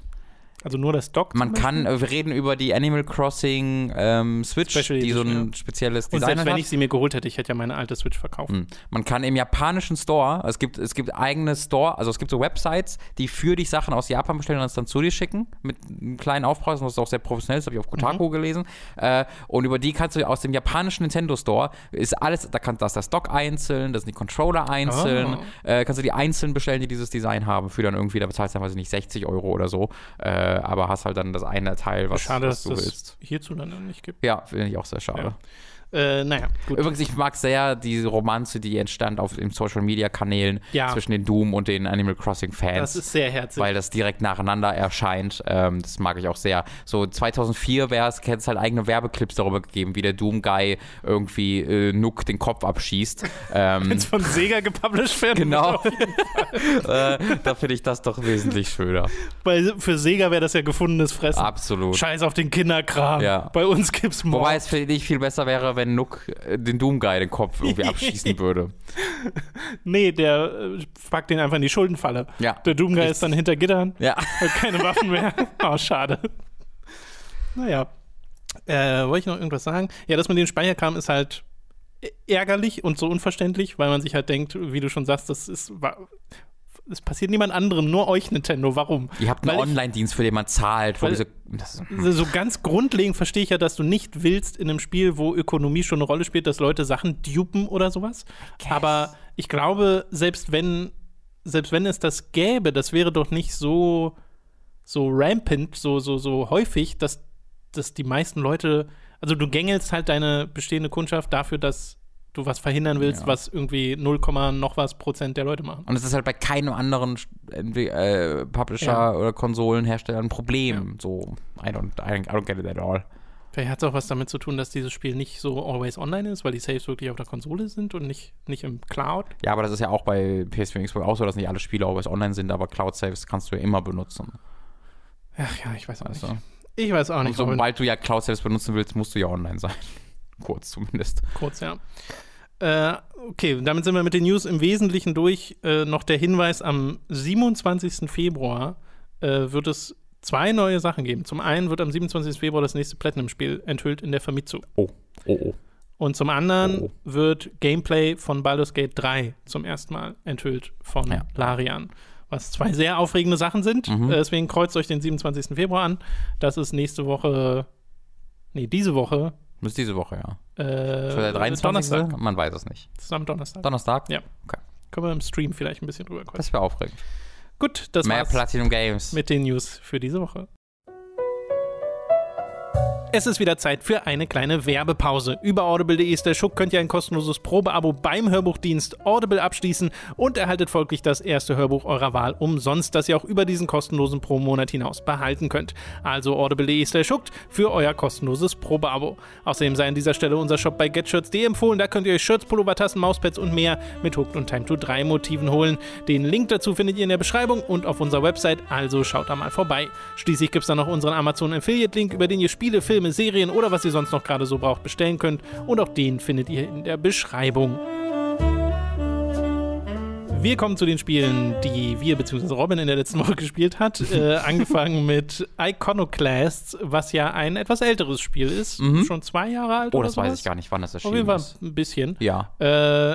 Also nur das Dock. Man kann, äh, wir reden über die Animal Crossing ähm, Switch, Special die so ein spezielles Und Design selbst wenn hat. ich sie mir geholt hätte, ich hätte ja meine alte Switch verkauft. Hm. Man kann im japanischen Store, es gibt, es gibt eigene Store, also es gibt so Websites, die für dich Sachen aus Japan bestellen und das dann zu dir schicken, mit einem kleinen Aufpreis, ist auch sehr professionell, das habe ich auf Kotaku gelesen. Äh, und über die kannst du aus dem japanischen Nintendo Store, ist alles, da kannst du das, das Dock einzeln, das sind die Controller einzeln, Oh. äh, kannst du die einzeln bestellen, die dieses Design haben, für dann irgendwie, da bezahlst du dann, weiß ich nicht, 60 Euro oder so, äh, aber hast halt dann das eine Teil, was, Schade, was dass du das willst. hierzulande nicht gibt. Ja, finde ich auch sehr schade. Äh, naja, gut. Übrigens, ich mag sehr diese Romanze, die entstand auf den Social Media Kanälen Ja. zwischen den Doom und den Animal Crossing Fans. Das ist sehr herzig. weil das direkt nacheinander erscheint. Ähm, das mag ich auch sehr. So 2004 wäre es, hätte es halt eigene Werbeclips darüber gegeben, wie der Doom Guy irgendwie äh, Nook den Kopf abschießt. ähm, Wenn's von Sega gepublished werden genau. äh, da finde ich das doch wesentlich schöner. Weil für Sega wäre das ja gefundenes Fressen. Absolut. Scheiß auf den Kinderkram. Ja. Bei uns gibt's Mord. Wobei es finde ich viel besser wäre, wenn Nook äh, den Doom Guy den Kopf irgendwie abschießen würde. Nee, der äh, packt den einfach in die Schuldenfalle. Ja. Der Doomguy ist dann hinter Gittern, Ja. hat keine Waffen mehr. Oh, schade. Naja. Äh, wollte ich noch irgendwas sagen? Ja, das mit dem Speicherkram ist halt ärgerlich und so unverständlich, weil man sich halt denkt, wie du schon sagst, das ist. Es passiert niemand anderem, nur euch Nintendo. Warum? Ihr habt einen Online-Dienst, für den man zahlt, wo Weil- diese. Das, So ganz grundlegend verstehe ich ja, dass du nicht willst in einem Spiel, wo Ökonomie schon eine Rolle spielt, dass Leute Sachen dupen oder sowas. Aber ich glaube, selbst wenn, selbst wenn es das gäbe, das wäre doch nicht so, so rampant, so, so, so häufig, dass, dass die meisten Leute, also du gängelst halt deine bestehende Kundschaft dafür, dass du was verhindern willst, Ja. was irgendwie 0, noch was Prozent der Leute machen. Und es ist halt bei keinem anderen äh, Publisher Ja. oder Konsolenhersteller ein Problem. So, I don't, I don't, get it at all. Vielleicht hat es auch was damit zu tun, dass dieses Spiel nicht so always online ist, weil die Saves wirklich auf der Konsole sind und nicht, nicht im Cloud. Ja, aber das ist ja auch bei PS4 und Xbox auch so, dass nicht alle Spiele always online sind, aber Cloud Saves kannst du ja immer benutzen. Ach ja, ich weiß auch Weißt nicht. Ich weiß auch Und nicht, warum. sobald du ja Cloud Saves benutzen willst, musst du ja online sein. Kurz zumindest. Kurz, ja. Äh, okay, damit sind wir mit den News im Wesentlichen durch. Äh, noch der Hinweis: Am 27. Februar äh, wird es zwei neue Sachen geben. Zum einen wird am 27. Februar das nächste Platinum-Spiel enthüllt in der Famitsu. Oh, oh, oh. Und zum anderen Oh. wird Gameplay von Baldur's Gate 3 zum ersten Mal enthüllt von Ja. Larian. was zwei sehr aufregende Sachen sind. Mhm. Äh, Deswegen kreuzt euch den 27. Februar an. Das ist nächste Woche, nee, diese Woche. Das ist diese Woche, ja. Äh, Schon der 23. Donnerstag. Man weiß es nicht. Das ist am Donnerstag. Donnerstag? Ja. Okay. Können wir im Stream vielleicht ein bisschen drüber quatschen. Das wäre aufregend. Gut, das Mehr war's Platinum Games. mit den News für diese Woche. Es ist wieder Zeit für eine kleine Werbepause. Über audible.de ist der Schuck könnt ihr ein kostenloses Probeabo beim Hörbuchdienst Audible abschließen und erhaltet folglich das erste Hörbuch eurer Wahl umsonst, das ihr auch über diesen kostenlosen Pro-Monat hinaus behalten könnt. Also audible.de ist der Schuck für euer kostenloses Probeabo. Außerdem sei an dieser Stelle unser Shop bei getshirts.de empfohlen. Da könnt ihr euch Shirts, Pullover, Tassen, Mauspads und mehr mit Hooked und Time to 3 Motiven holen. Den Link dazu findet ihr in der Beschreibung und auf unserer Website, also schaut da mal vorbei. Schließlich gibt es dann noch unseren Amazon Affiliate Link, über den ihr Spiele, Filme, Serien oder was ihr sonst noch gerade so braucht bestellen könnt und auch den findet ihr in der Beschreibung. Wir kommen zu den Spielen, die wir bzw. Robin in der letzten Woche gespielt hat. Äh, angefangen mit Iconoclasts, was ja ein etwas älteres Spiel ist. Schon zwei Jahre alt oh, das weiß ich gar nicht, wann das Auf erschienen jeden Fall ist. ein bisschen. Ja. Äh,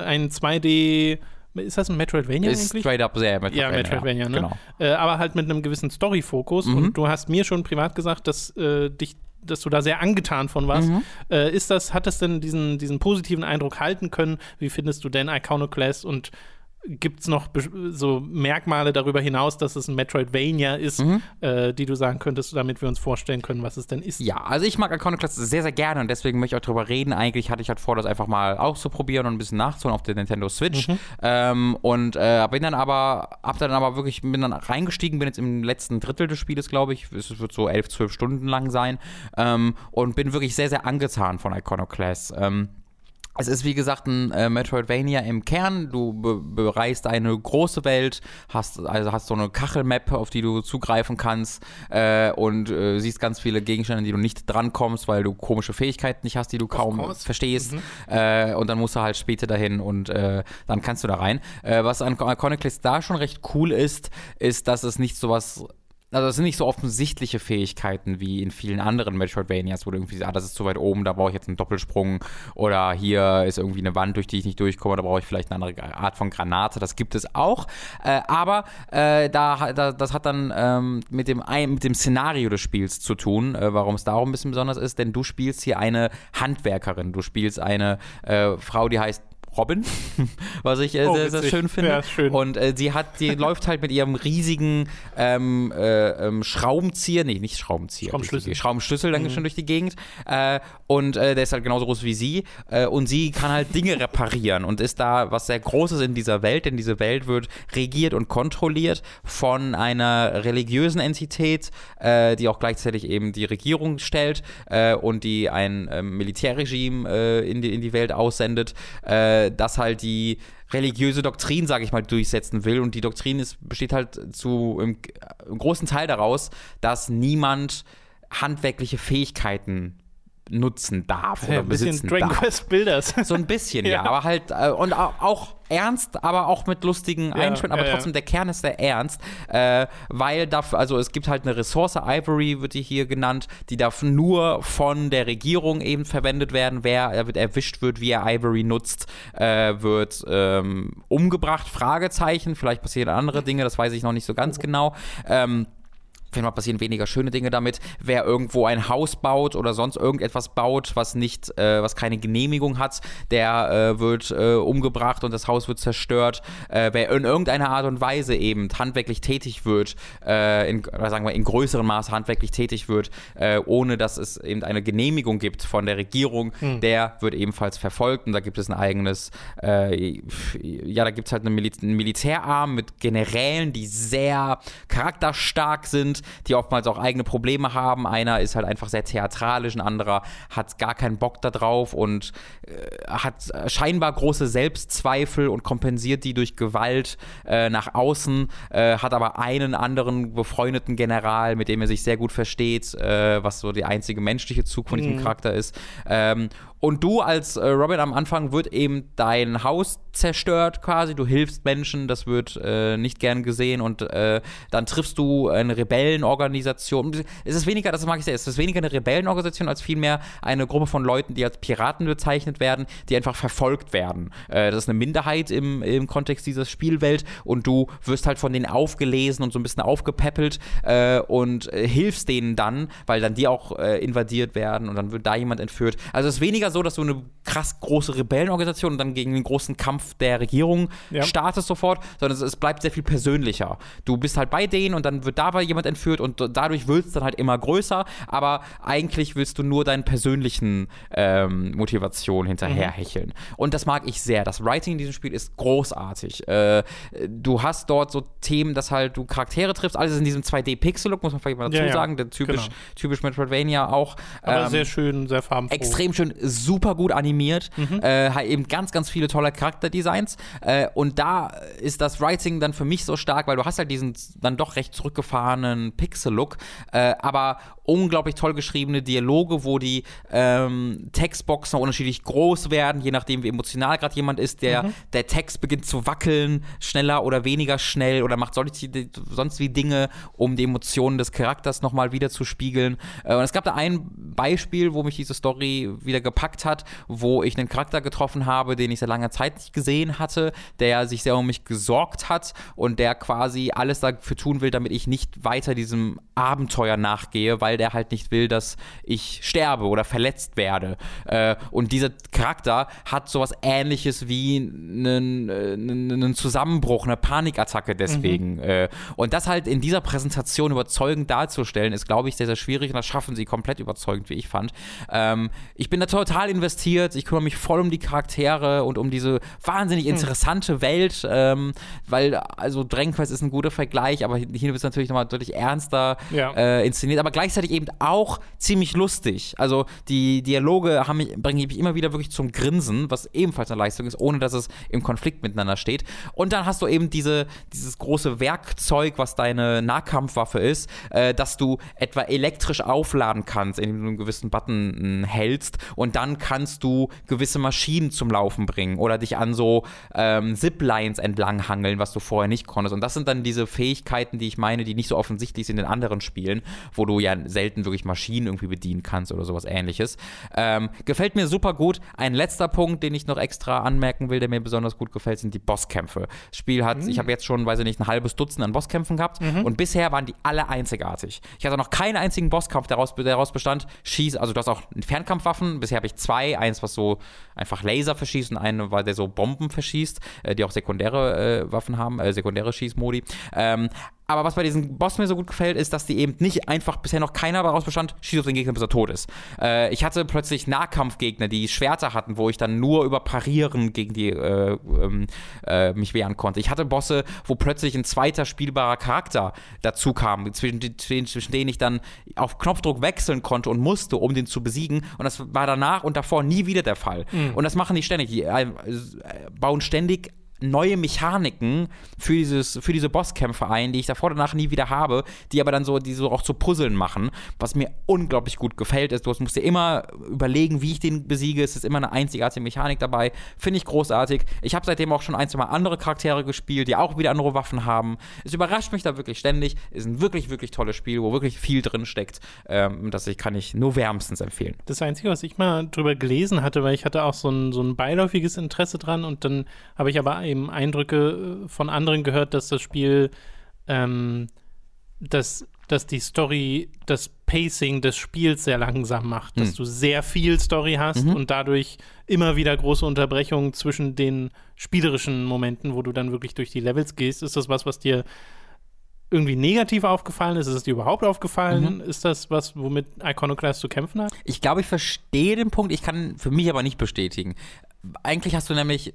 ein 2D. Ist das ein Metroidvania Ist eigentlich? straight up sehr Metroidvania. Ja, Metroidvania, ne? Genau. Äh, aber halt mit einem gewissen Story-Fokus. Mhm. Und du hast mir schon privat gesagt, dass äh, dich dass du da sehr angetan von warst. Mhm. Äh, ist das, hat das denn diesen, diesen positiven Eindruck halten können? Wie findest du denn Iconoclast und gibt es noch so Merkmale darüber hinaus, dass es ein Metroidvania ist, Mhm. äh, die du sagen könntest, damit wir uns vorstellen können, was es denn ist? Ja, also ich mag Iconoclast sehr, sehr gerne und deswegen möchte ich auch drüber reden. Eigentlich hatte ich halt vor, das einfach mal auszuprobieren und ein bisschen nachzuholen auf der Nintendo Switch. Ähm, und äh, bin dann aber, hab dann aber wirklich, bin dann reingestiegen, bin jetzt im letzten Drittel des Spieles, glaube ich. Es wird so elf, zwölf Stunden lang sein. Ähm, und bin wirklich sehr, sehr angetan von Iconoclast. Ähm, es ist wie gesagt ein äh, Metroidvania im Kern. Du be bereist eine große Welt, hast also hast so eine Kachelmap, auf die du zugreifen kannst äh, und äh, siehst ganz viele Gegenstände, an die du nicht drankommst, weil du komische Fähigkeiten nicht hast, die du kaum verstehst. Äh, und dann musst du halt später dahin und äh, dann kannst du da rein. Äh, was an Iconoclast da schon recht cool ist, ist, dass es nicht sowas also es sind nicht so offensichtliche Fähigkeiten wie in vielen anderen Metroidvanias, wo du irgendwie, ah, das ist zu weit oben, da brauche ich jetzt einen Doppelsprung oder hier ist irgendwie eine Wand, durch die ich nicht durchkomme, da brauche ich vielleicht eine andere Art von Granate, das gibt es auch, äh, aber äh, da, da, das hat dann ähm, mit, dem, mit dem Szenario des Spiels zu tun, äh, warum es darum ein bisschen besonders ist, denn du spielst hier eine Handwerkerin, du spielst eine äh, Frau, die heißt Robin, was ich äh, Oh, sehr, sehr schön finde. Ja, schön. Und äh, sie hat, die läuft halt mit ihrem riesigen ähm, äh, ähm, Schraubenzieher, nee, nicht Schraubenzieher, Schraubenschlüssel. Schraubenschlüssel dann schon durch die Gegend. Äh, und äh, der ist halt genauso groß wie sie. Äh, und sie kann halt Dinge reparieren und ist da was sehr Großes in dieser Welt, denn diese Welt wird regiert und kontrolliert von einer religiösen Entität, die auch gleichzeitig eben die Regierung stellt und die ein ähm, Militärregime in, die, in die Welt aussendet, äh, das halt die religiöse Doktrin, sage ich mal, durchsetzen will. Und die Doktrin ist, besteht halt zu im, im großen Teil daraus, dass niemand handwerkliche Fähigkeiten nutzen darf oder Ja, ein bisschen besitzen Dragon darf. Quest Builders. So ein bisschen, ja. Ja. Aber halt, äh, und au- auch ernst, aber auch mit lustigen Einschnitten, aber ja, ja. trotzdem, der Kern ist sehr ernst, äh, weil dafür, also es gibt halt eine Ressource, Ivory wird die hier genannt, die darf nur von der Regierung eben verwendet werden. Wer er erwischt wird, wie er Ivory nutzt, äh, wird ähm, umgebracht, Fragezeichen, vielleicht passieren andere Dinge, das weiß ich noch nicht so ganz genau. Ähm, Fall passieren weniger schöne Dinge damit. Wer irgendwo ein Haus baut oder sonst irgendetwas baut, was nicht, äh, was keine Genehmigung hat, der äh, wird äh, umgebracht und das Haus wird zerstört. Äh, wer in irgendeiner Art und Weise eben handwerklich tätig wird, äh, in, oder sagen wir in größerem Maß handwerklich tätig wird, äh, ohne dass es eben eine Genehmigung gibt von der Regierung, der wird ebenfalls verfolgt und da gibt es ein eigenes, ja, da gibt es halt einen, Miliz einen Militärarm mit Generälen, die sehr charakterstark sind, die oftmals auch eigene Probleme haben. Einer ist halt einfach sehr theatralisch, ein anderer hat gar keinen Bock da drauf und äh, hat scheinbar große Selbstzweifel und kompensiert die durch Gewalt äh, nach außen, äh, hat aber einen anderen befreundeten General, mit dem er sich sehr gut versteht, äh, was so die einzige menschliche Zug von diesem Charakter ist. Ähm, und du als äh, Robin am Anfang wird eben dein Haus zerstört quasi. Du hilfst Menschen, das wird äh, nicht gern gesehen. Und äh, dann triffst du Rebellen Rebellenorganisation. Es ist weniger, das mag ich sehr, es ist weniger eine Rebellenorganisation als vielmehr eine Gruppe von Leuten, die als Piraten bezeichnet werden, die einfach verfolgt werden. Äh, das ist eine Minderheit im, im Kontext dieser Spielwelt und du wirst halt von denen aufgelesen und so ein bisschen aufgepäppelt äh, und äh, hilfst denen dann, weil dann die auch invadiert werden und dann wird da jemand entführt. Also es ist weniger so, dass du eine krass große Rebellenorganisation und dann gegen den großen Kampf der Regierung ja. startest sofort, sondern es, es, bleibt sehr viel persönlicher. Du bist halt bei denen und dann wird dabei jemand entführt und dadurch wird es dann halt immer größer, aber eigentlich willst du nur deinen persönlichen ähm, Motivation hinterherhecheln. Mhm. Und das mag ich sehr. Das Writing in diesem Spiel ist großartig. Äh, du hast dort so Themen, dass halt du Charaktere triffst, alles in diesem 2D-Pixel-Look, muss man vielleicht mal dazu ja, ja. sagen, der typisch, genau. typisch Metroidvania auch. Aber ähm, sehr schön, sehr farbenfroh. Extrem schön, super gut animiert, mhm. äh, eben ganz, ganz viele tolle Charakterdesigns. Äh, und da ist das Writing dann für mich so stark, weil du hast halt diesen dann doch recht zurückgefahrenen Pixel-Look, äh, aber unglaublich toll geschriebene Dialoge, wo die ähm, Textboxen unterschiedlich groß werden, je nachdem, wie emotional gerade jemand ist. Der, mhm. der Text beginnt zu wackeln, schneller oder weniger schnell oder macht sonst, sonst wie Dinge, um die Emotionen des Charakters nochmal wieder zu spiegeln. Äh, und es gab da ein Beispiel, wo mich diese Story wieder gepackt hat, wo ich einen Charakter getroffen habe, den ich seit langer Zeit nicht gesehen hatte, der sich sehr um mich gesorgt hat und der quasi alles dafür tun will, damit ich nicht weiter diesem Abenteuer nachgehe, weil der halt nicht will, dass ich sterbe oder verletzt werde. Äh, und dieser Charakter hat sowas ähnliches wie einen, äh, einen Zusammenbruch, eine Panikattacke deswegen. Mhm. Äh, und das halt in dieser Präsentation überzeugend darzustellen, ist, glaube ich, sehr, sehr schwierig und das schaffen sie komplett überzeugend, wie ich fand. Ähm, ich bin da total investiert, ich kümmere mich voll um die Charaktere und um diese wahnsinnig hm. interessante mhm. Welt, ähm, weil, also Dragon ist ein guter Vergleich, aber hier wird es natürlich nochmal deutlich ernster ja. äh, inszeniert, aber gleichzeitig eben auch ziemlich lustig. Also die Dialoge haben bringen mich immer wieder wirklich zum Grinsen, was ebenfalls eine Leistung ist, ohne dass es im Konflikt miteinander steht. Und dann hast du eben diese, dieses große Werkzeug, was deine Nahkampfwaffe ist, äh, dass du etwa elektrisch aufladen kannst, indem du einen gewissen Button äh, hältst und dann kannst du gewisse Maschinen zum Laufen bringen oder dich an so ähm, Ziplines entlang hangeln, was du vorher nicht konntest. Und das sind dann diese Fähigkeiten, die ich meine, die nicht so offensichtlich sind in anderen Spielen, wo du ja selten wirklich Maschinen irgendwie bedienen kannst oder sowas ähnliches. Ähm, gefällt mir super gut. Ein letzter Punkt, den ich noch extra anmerken will, der mir besonders gut gefällt, sind die Bosskämpfe. Das Spiel hat, mhm. ich habe jetzt schon, weiß ich nicht, ein halbes Dutzend an Bosskämpfen gehabt mhm. und bisher waren die alle einzigartig. Ich hatte noch keinen einzigen Bosskampf, der daraus, bestand, schieß, also du hast auch Fernkampfwaffen, bisher habe ich zwei, eins, was so einfach Laser verschießt und eine, weil der so Bomben verschießt, äh, die auch sekundäre äh, Waffen haben, äh, sekundäre Schießmodi. Ähm, aber was bei diesen Boss mir so gut gefällt, ist, dass die eben nicht einfach bisher noch keiner daraus bestand, schießt auf den Gegner, bis er tot ist. Äh, ich hatte plötzlich Nahkampfgegner, die Schwerter hatten, wo ich dann nur über Parieren gegen die äh, ähm, äh, mich wehren konnte. Ich hatte Bosse, wo plötzlich ein zweiter spielbarer Charakter dazu kam, zwischen, zwischen, zwischen denen ich dann auf Knopfdruck wechseln konnte und musste, um den zu besiegen. Und das war danach und davor nie wieder der Fall. Mhm. Und das machen die ständig. Die äh, bauen ständig neue Mechaniken für, dieses, für diese Bosskämpfe ein, die ich davor danach nie wieder habe, die aber dann so, die so auch zu Puzzeln machen, was mir unglaublich gut gefällt ist. Du musst dir immer überlegen, wie ich den besiege. Es ist immer eine einzigartige Mechanik dabei. Finde ich großartig. Ich habe seitdem auch schon ein, zwei Mal andere Charaktere gespielt, die auch wieder andere Waffen haben. Es überrascht mich da wirklich ständig. Ist ein wirklich, wirklich tolles Spiel, wo wirklich viel drin steckt. Ähm, das ich, kann ich nur wärmstens empfehlen. Das Einzige, was ich mal drüber gelesen hatte, weil ich hatte auch so ein, so ein beiläufiges Interesse dran und dann habe ich aber eben Eindrücke äh, von anderen gehört, dass das Spiel, ähm, dass, dass die Story das Pacing des Spiels sehr langsam macht, dass hm. du sehr viel Story hast mhm. und dadurch immer wieder große Unterbrechungen zwischen den spielerischen Momenten, wo du dann wirklich durch die Levels gehst. Ist das was, was dir irgendwie negativ aufgefallen ist? Ist es dir überhaupt aufgefallen? Mhm. Ist das was, womit Iconoclast zu kämpfen hat? Ich glaube, ich verstehe den Punkt. Ich kann für mich aber nicht bestätigen. Eigentlich hast du nämlich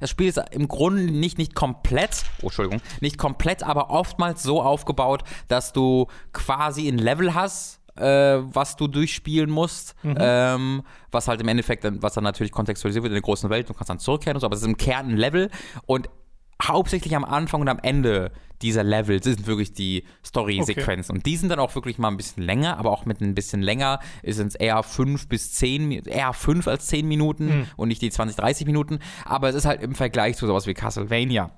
das Spiel ist im Grunde nicht, nicht komplett, oh, Entschuldigung, nicht komplett, aber oftmals so aufgebaut, dass du quasi ein Level hast, äh, was du durchspielen musst, mhm. ähm, was halt im Endeffekt, dann, was dann natürlich kontextualisiert wird in der großen Welt, du kannst dann zurückkehren und so, aber es ist im Kern ein Level und hauptsächlich am Anfang und am Ende dieser Levels sind wirklich die Story-Sequenzen. Okay. Und die sind dann auch wirklich mal ein bisschen länger, aber auch mit ein bisschen länger sind es eher fünf bis zehn, eher fünf als zehn Minuten mhm. und nicht die 20, 30 Minuten. Aber es ist halt im Vergleich zu sowas wie Castlevania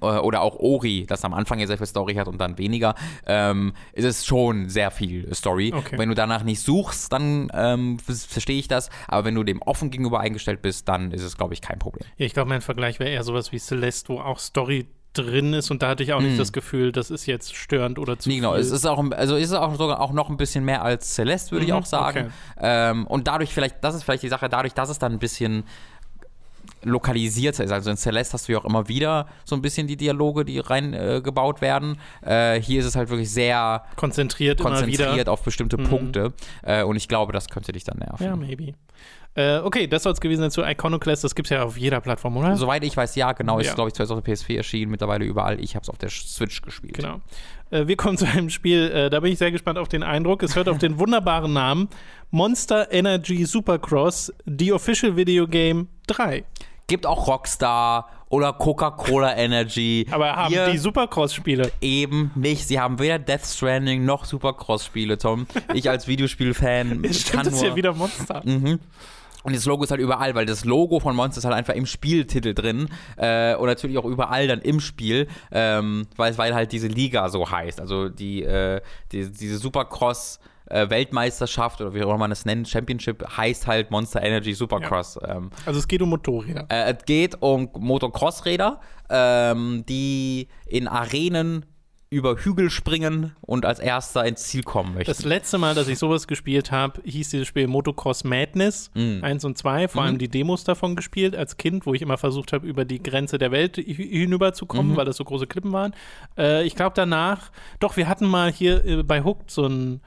oder auch Ori, das am Anfang ja sehr viel Story hat und dann weniger, ähm, ist es schon sehr viel Story. Okay. Wenn du danach nicht suchst, dann ähm, verstehe ich das. Aber wenn du dem offen gegenüber eingestellt bist, dann ist es, glaube ich, kein Problem. Ja, ich glaube, mein Vergleich wäre eher sowas wie Celeste, wo auch Story drin ist und da hatte ich auch nicht das Gefühl, das ist jetzt störend oder zu. Nee, genau. viel. Es ist auch, also ist es auch sogar auch noch ein bisschen mehr als Celeste, würde ich Mhm, auch sagen. okay. Ähm, und dadurch vielleicht, das ist vielleicht die Sache, dadurch, dass es dann ein bisschen lokalisierter ist. Also in Celeste hast du ja auch immer wieder so ein bisschen die Dialoge, die reingebaut äh, werden. Äh, hier ist es halt wirklich sehr konzentriert, konzentriert auf bestimmte Punkte. Äh, und ich glaube, das könnte dich dann nerven. Ja, maybe. Äh, okay, das soll es gewesen sein zu Iconoclast. Das gibt es ja auf jeder Plattform, oder? Soweit ich weiß, ja, genau. Ja. Ist, glaube ich, zuerst auf der PS4 erschienen, mittlerweile überall. Ich habe es auf der Switch gespielt. Genau. Äh, wir kommen zu einem Spiel, äh, da bin ich sehr gespannt auf den Eindruck. Es hört auf den wunderbaren Namen Monster Energy Supercross, The Official Video Game 3. Gibt auch Rockstar oder Coca-Cola Energy. Aber haben Hier die Supercross-Spiele. eben nicht. Sie haben weder Death Stranding noch Supercross-Spiele, Tom. Ich als Videospielfan Stimmt, kann das ist ja wieder Monster. Und das Logo ist halt überall, weil das Logo von Monster ist halt einfach im Spieltitel drin äh, und natürlich auch überall dann im Spiel, ähm, weil, weil halt diese Liga so heißt. Also die, äh, die diese Supercross äh, Weltmeisterschaft oder wie auch immer man es nennt, Championship heißt halt Monster Energy Supercross. Ähm, Also es geht um Motorräder. äh, es geht um Motocross-Räder, ähm, die in Arenen über Hügel springen und als erster ins Ziel kommen möchten. Das letzte Mal, dass ich sowas gespielt habe, hieß dieses Spiel Motocross Madness Mhm. 1 und 2, vor allem die Demos davon gespielt als Kind, wo ich immer versucht habe, über die Grenze der Welt hi- hinüberzukommen, Mhm. weil das so große Klippen waren. Äh, ich glaube danach, doch, wir hatten mal hier äh, bei Hooked so ein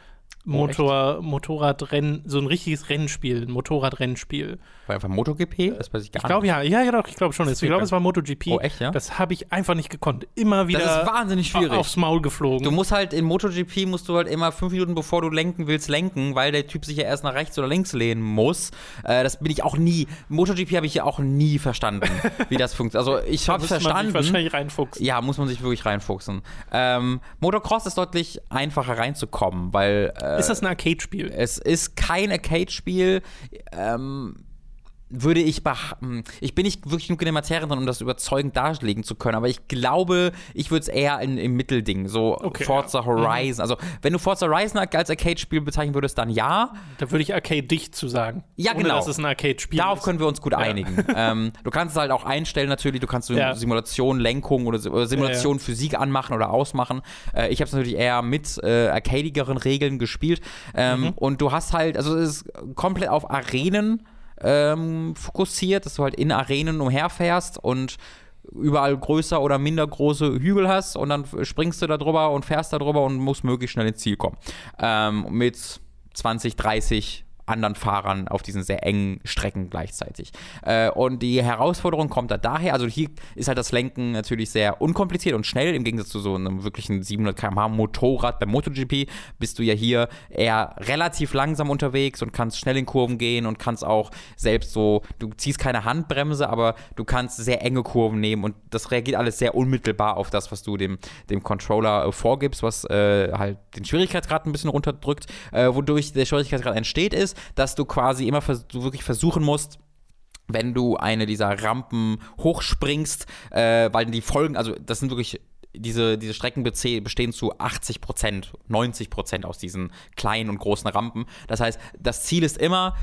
Oh? Motor, Motorradrennen, so ein richtiges Rennspiel, ein Motorradrennspiel. War einfach MotoGP? Das weiß ich gar Ich glaube nicht. ja, ja, ja, doch, ich glaube schon. Ich glaube, es war MotoGP. Oh, echt, ja? Das habe ich einfach nicht gekonnt. Immer wieder Das ist wahnsinnig schwierig. aufs Maul geflogen. Du musst halt in MotoGP musst du halt immer fünf Minuten bevor du lenken willst lenken, weil der Typ sich ja erst nach rechts oder links lehnen muss. Äh, das bin ich auch nie. MotoGP habe ich ja auch nie verstanden, wie das funktioniert. Also ich habe Müsste man sich verstanden. wahrscheinlich reinfuchsen. Ja, muss man sich wirklich reinfuchsen. Ähm, Motocross ist deutlich einfacher reinzukommen, weil äh, Ist das ein Arcade-Spiel? es ist kein Arcade-Spiel. Ähm, würde ich beha- ich bin nicht wirklich genug in der Materie drin, um das überzeugend darlegen zu können, aber ich glaube, ich würde es eher in, im Mittelding, so Okay, Forza ja. Horizon. Also, wenn du Forza Horizon als Arcade-Spiel bezeichnen würdest, dann ja. Da würde ich Arcade dicht zu sagen. Ja, Ohne, genau. dass es ein Arcade-Spiel Darauf ist. können wir uns gut einigen. ähm, du kannst es halt auch einstellen natürlich, du kannst so Ja. Simulation, Lenkung oder, oder Simulation Physik anmachen oder ausmachen. Äh, ich habe es natürlich eher mit äh, arcadigeren Regeln gespielt. Ähm, Mhm. Und du hast halt, also es ist komplett auf Arenen ähm, fokussiert, dass du halt in Arenen umherfährst und überall größer oder minder große Hügel hast und dann springst du da drüber und fährst da drüber und musst möglichst schnell ins Ziel kommen. Ähm, mit 20, 30 anderen Fahrern auf diesen sehr engen Strecken gleichzeitig. Äh, und die Herausforderung kommt da daher, also hier ist halt das Lenken natürlich sehr unkompliziert und schnell, im Gegensatz zu so einem wirklichen 700 km/h Motorrad beim MotoGP bist du ja hier eher relativ langsam unterwegs und kannst schnell in Kurven gehen und kannst auch selbst so, du ziehst keine Handbremse, aber du kannst sehr enge Kurven nehmen und das reagiert alles sehr unmittelbar auf das, was du dem, dem Controller äh, vorgibst, was äh, halt den Schwierigkeitsgrad ein bisschen runterdrückt. Äh, wodurch der Schwierigkeitsgrad entsteht, ist, dass du quasi immer vers du wirklich versuchen musst, wenn du eine dieser Rampen hochspringst, äh, weil die Folgen, also das sind wirklich diese, diese Strecken bestehen zu 80 Prozent, 90 Prozent aus diesen kleinen und großen Rampen. Das heißt, das Ziel ist immer,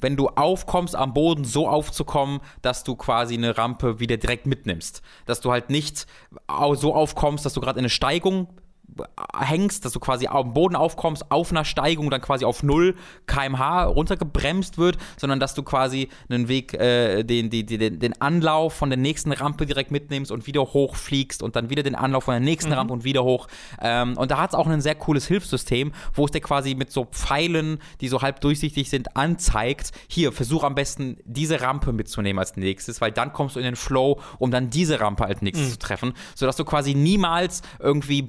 wenn du aufkommst, am Boden so aufzukommen, dass du quasi eine Rampe wieder direkt mitnimmst. Dass du halt nicht so aufkommst, dass du gerade in eine Steigung hängst, dass du quasi am Boden aufkommst, auf einer Steigung dann quasi auf 0 kmh runtergebremst wird, sondern dass du quasi einen Weg, äh, den, die, den, den Anlauf von der nächsten Rampe direkt mitnimmst und wieder hochfliegst und dann wieder den Anlauf von der nächsten Rampe und wieder hoch. Ähm, und da hat es auch ein sehr cooles Hilfssystem, wo es dir quasi mit so Pfeilen, die so halb durchsichtig sind, anzeigt, hier, versuch am besten diese Rampe mitzunehmen als nächstes, weil dann kommst du in den Flow, um dann diese Rampe als nächstes zu treffen, sodass du quasi niemals irgendwie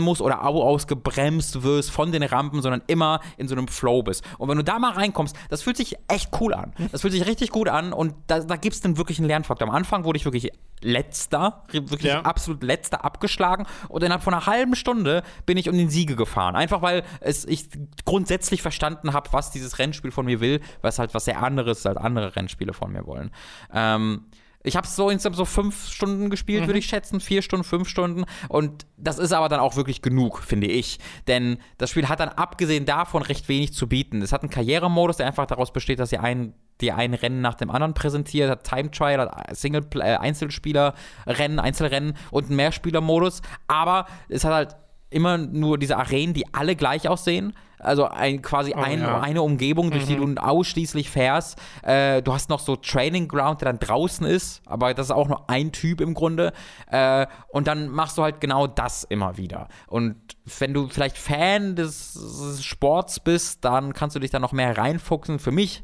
bremsen musst oder au ausgebremst wirst von den Rampen, sondern immer in so einem Flow bist. Und wenn du da mal reinkommst, das fühlt sich echt cool an. Das fühlt sich richtig gut an und da, da gibt es dann wirklich einen Lernfaktor. Am Anfang wurde ich wirklich letzter, wirklich Ja. absolut letzter abgeschlagen und innerhalb von einer halben Stunde bin ich um den Siege gefahren. Einfach weil es, ich grundsätzlich verstanden habe, was dieses Rennspiel von mir will, was halt was sehr anderes ist, als andere Rennspiele von mir wollen. Ähm, Ich habe es so insgesamt so fünf Stunden gespielt, Mhm. würde ich schätzen. Vier Stunden, fünf Stunden. Und das ist aber dann auch wirklich genug, finde ich. Denn das Spiel hat dann abgesehen davon recht wenig zu bieten. Es hat einen Karrieremodus, der einfach daraus besteht, dass ihr ein, dir ein Rennen nach dem anderen präsentiert, hat Time Trial, hat Single äh, Einzelspieler-Rennen, Einzelrennen und einen Mehrspielermodus. Aber es hat halt immer nur diese Arenen, die alle gleich aussehen. Also ein, quasi Oh, ein, ja. Mhm. eine Umgebung, durch die du ausschließlich fährst. Äh, du hast noch so Training Ground, der dann draußen ist, aber das ist auch nur ein Typ im Grunde. Äh, und dann machst du halt genau das immer wieder. Und wenn du vielleicht Fan des Sports bist, dann kannst du dich da noch mehr reinfuchsen. Für mich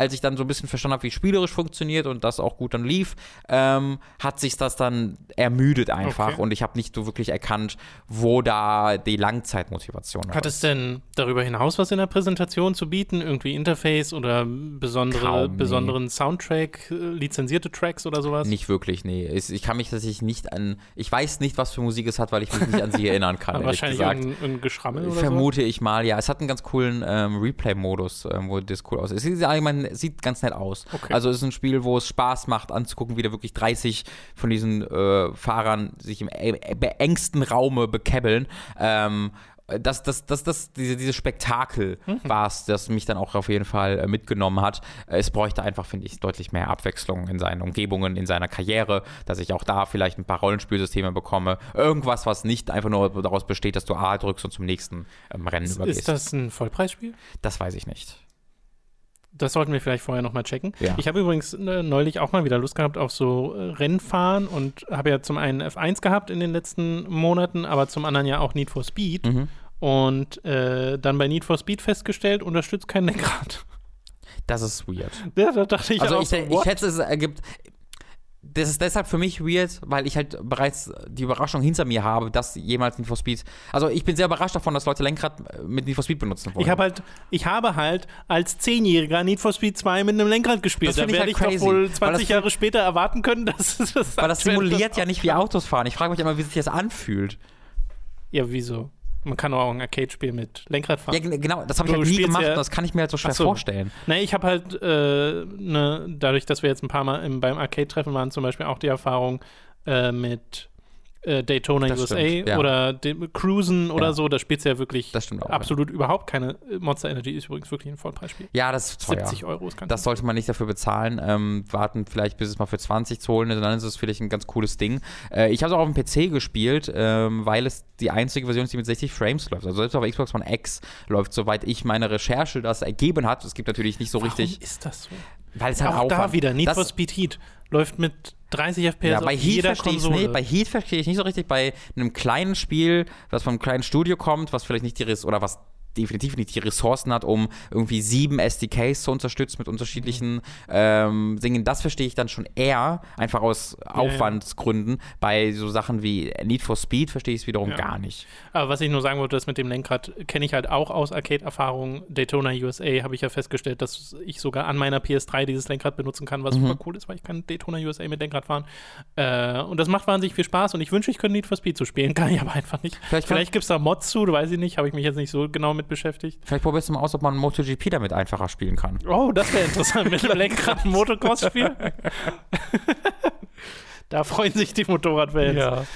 als ich dann so ein bisschen verstanden habe, wie spielerisch funktioniert und das auch gut dann lief, ähm, hat sich das dann ermüdet einfach Okay. und ich habe nicht so wirklich erkannt, wo da die Langzeitmotivation Hat es denn darüber hinaus was in der Präsentation zu bieten? Irgendwie Interface oder besondere, Kaum, nee. besonderen Soundtrack, äh, lizenzierte Tracks oder sowas? Nicht wirklich, nee. Ich kann mich tatsächlich nicht an. Ich weiß nicht, was für Musik es hat, weil ich mich nicht an sie erinnern kann. Wahrscheinlich irgendein, irgendein Geschrammel oder Vermute ich mal, ja. Es hat einen ganz coolen ähm, Replay-Modus, ähm, wo das cool aussieht. Es sieht, allgemein, sieht ganz nett aus. Okay. Also es ist ein Spiel, wo es Spaß macht anzugucken, wie da wirklich 30 von diesen äh, Fahrern sich im äh, beengsten Raume bekebbeln. Ähm, das, das, das, das, diese, dieses Spektakel Mhm. war es, das mich dann auch auf jeden Fall äh, mitgenommen hat. Es bräuchte einfach, finde ich, deutlich mehr Abwechslung in seinen Umgebungen, in seiner Karriere, dass ich auch da vielleicht ein paar Rollenspielsysteme bekomme. Irgendwas, was nicht einfach nur daraus besteht, dass du A drückst und zum nächsten ähm, Rennen so? übergehst. Ist das ein Vollpreisspiel? das weiß ich nicht. Das sollten wir vielleicht vorher nochmal checken. Ja. Ich habe übrigens äh, neulich auch mal wieder Lust gehabt auf so äh, Rennfahren und habe ja zum einen F1 gehabt in den letzten Monaten, aber zum anderen ja auch Need for Speed. Mhm. Und äh, dann bei Need for Speed festgestellt, unterstützt kein Lenkrad. Das ist weird. Ja, da dachte ich Also auch ich, so, ich schätze, es ergibt. Das ist deshalb für mich weird, weil ich halt bereits die Überraschung hinter mir habe, dass jemals Need for Speed. Also ich bin sehr überrascht davon, dass Leute Lenkrad mit Need for Speed benutzen wollen. Ich habe halt, ich habe halt als Zehnjähriger Need for Speed 2 mit einem Lenkrad gespielt. Das Da find ich werde halt ich, doch crazy, wohl weil 20 das- Jahre später erwarten können, dass es das weil das simuliert ja nicht wie Autos fahren. Ich frage mich immer, wie sich das anfühlt. Ja, wieso? Man kann doch auch ein Arcade-Spiel mit Lenkrad fahren. Ja, gen- genau, das habe ich Du halt nie gemacht ja- und das kann ich mir halt so schwer so. vorstellen. Nee, ich habe halt, äh, ne, dadurch, dass wir jetzt ein paar Mal im, beim Arcade-Treffen waren, zum Beispiel auch die Erfahrung äh, mit äh, Daytona Das USA stimmt, ja. oder dem Cruisen oder Ja. so. Da spielst du ja wirklich auch, absolut überhaupt keine. äh, Monster Energy ist übrigens wirklich ein Vollpreisspiel. Ja, das ist teuer. 70 Euro ist ganz Das sollte man nicht dafür bezahlen. Ähm, warten vielleicht, bis es mal für 20 zu holen ist. Dann ist es vielleicht ein ganz cooles Ding. Äh, ich habe es auch auf dem PC gespielt, ähm, weil es die einzige Version ist, die mit 60 Frames läuft. Also selbst auf Xbox One X läuft, soweit ich meine Recherche das ergeben hat. Es gibt natürlich nicht so richtig, Warum ist das so? weil es halt auch da Aufwand- wieder, Need das, for Speed Heat läuft mit 30 FPS ja, bei Heat verstehe ich nicht. Bei Heat verstehe ich nicht so richtig. Bei einem kleinen Spiel, was von einem kleinen Studio kommt, was vielleicht nicht die Res oder was definitiv nicht die Ressourcen hat, um irgendwie sieben SDKs zu unterstützen mit unterschiedlichen ähm, Dingen. Das verstehe ich dann schon eher, einfach aus Aufwandsgründen. Bei so Sachen wie Need for Speed verstehe ich es wiederum Ja. gar nicht. Aber was ich nur sagen wollte, das mit dem Lenkrad kenne ich halt auch aus Arcade-Erfahrungen. Daytona USA habe ich ja festgestellt, dass ich sogar an meiner PS3 dieses Lenkrad benutzen kann, was Mhm. super cool ist, weil ich kann Daytona USA mit Lenkrad fahren. Äh, und das macht wahnsinnig viel Spaß und ich wünsche, ich könnte Need for Speed zu spielen, kann ich aber einfach nicht. Vielleicht Vielleicht, gibt es da Mods zu, weiß ich nicht, habe ich mich jetzt nicht so genau mit beschäftigt. Vielleicht probierst du mal aus, ob man MotoGP damit einfacher spielen kann. Oh, das wäre interessant, mit dem Lenkrad ein Motocross spielen. Da freuen sich die Motorradfans.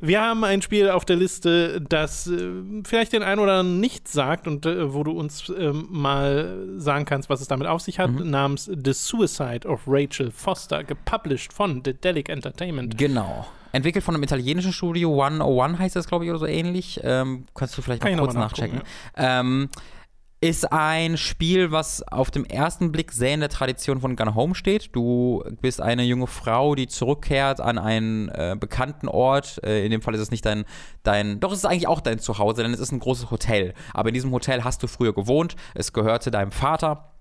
Wir haben ein Spiel auf der Liste, das äh, vielleicht den einen oder anderen nicht sagt und äh, wo du uns ähm, mal sagen kannst, was es damit auf sich hat, Mhm. namens The Suicide of Rachel Foster, gepublished von Dedelic Entertainment. Genau. Entwickelt von einem italienischen Studio, 101 heißt das, glaube ich, oder so ähnlich. Ähm, kannst du vielleicht Kann mal kurz mal nachchecken. nachgucken, Ähm, ist ein Spiel, was auf dem ersten Blick sehr in der Tradition von Gun Home steht. Du bist eine junge Frau, die zurückkehrt an einen äh, bekannten Ort. Äh, in dem Fall ist es nicht dein, dein, doch es ist eigentlich auch dein Zuhause, denn es ist ein großes Hotel. Aber in diesem Hotel hast du früher gewohnt. Es gehörte deinem Vater.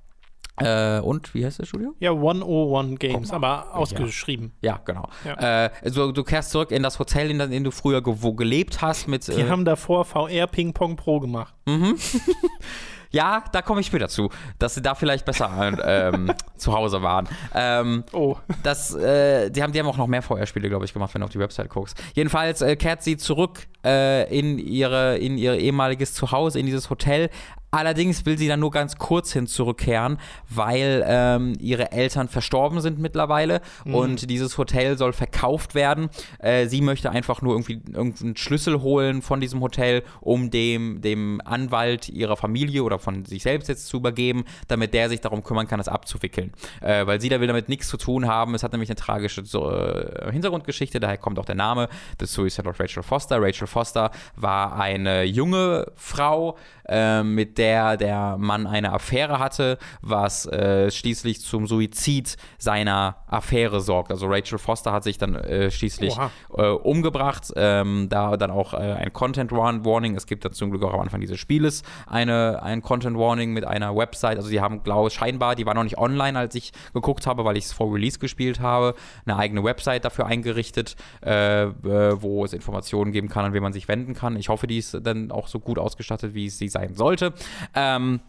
Äh, und wie heißt das Studio? Ja, 101 Games, mal. aber ausgeschrieben. Ja, genau. Ja. Äh, also du kehrst zurück in das Hotel, in dem du früher gewo gelebt hast. Mit, Die äh, haben davor VR Ping Pong Pro gemacht. ja, da komme ich später zu, dass sie da vielleicht besser ähm, zu Hause waren. Ähm, Oh. das, äh, die, haben, die haben auch noch mehr VR-Spiele, glaube ich, gemacht, wenn du auf die Website guckst. Jedenfalls äh, kehrt sie zurück in, ihre, in ihr ehemaliges Zuhause, in dieses Hotel. Allerdings will sie dann nur ganz kurz hin zurückkehren, weil ähm, ihre Eltern verstorben sind mittlerweile mhm. und dieses Hotel soll verkauft werden. Äh, sie möchte einfach nur irgendwie irgendeinen Schlüssel holen von diesem Hotel, um dem, dem Anwalt ihrer Familie oder von sich selbst jetzt zu übergeben, damit der sich darum kümmern kann, das abzuwickeln. Äh, weil sie da will damit nichts zu tun haben. Es hat nämlich eine tragische äh, Hintergrundgeschichte, daher kommt auch der Name The Suicide of Rachel Foster. Rachel Foster war eine junge Frau, äh, mit der der Mann eine Affäre hatte, was äh, schließlich zum Suizid seiner Affäre sorgt. Also Rachel Foster hat sich dann äh, schließlich äh, umgebracht. Ähm, da dann auch äh, ein Content Warning. Es gibt dann zum Glück auch am Anfang dieses Spieles eine, ein Content Warning mit einer Website. Also die haben, glaube ich, scheinbar, die war noch nicht online, als ich geguckt habe, weil ich es vor Release gespielt habe, eine eigene Website dafür eingerichtet, äh, wo es Informationen geben kann, an wen man sich wenden kann. Ich hoffe, die ist dann auch so gut ausgestattet, wie sie sein sollte. Ähm,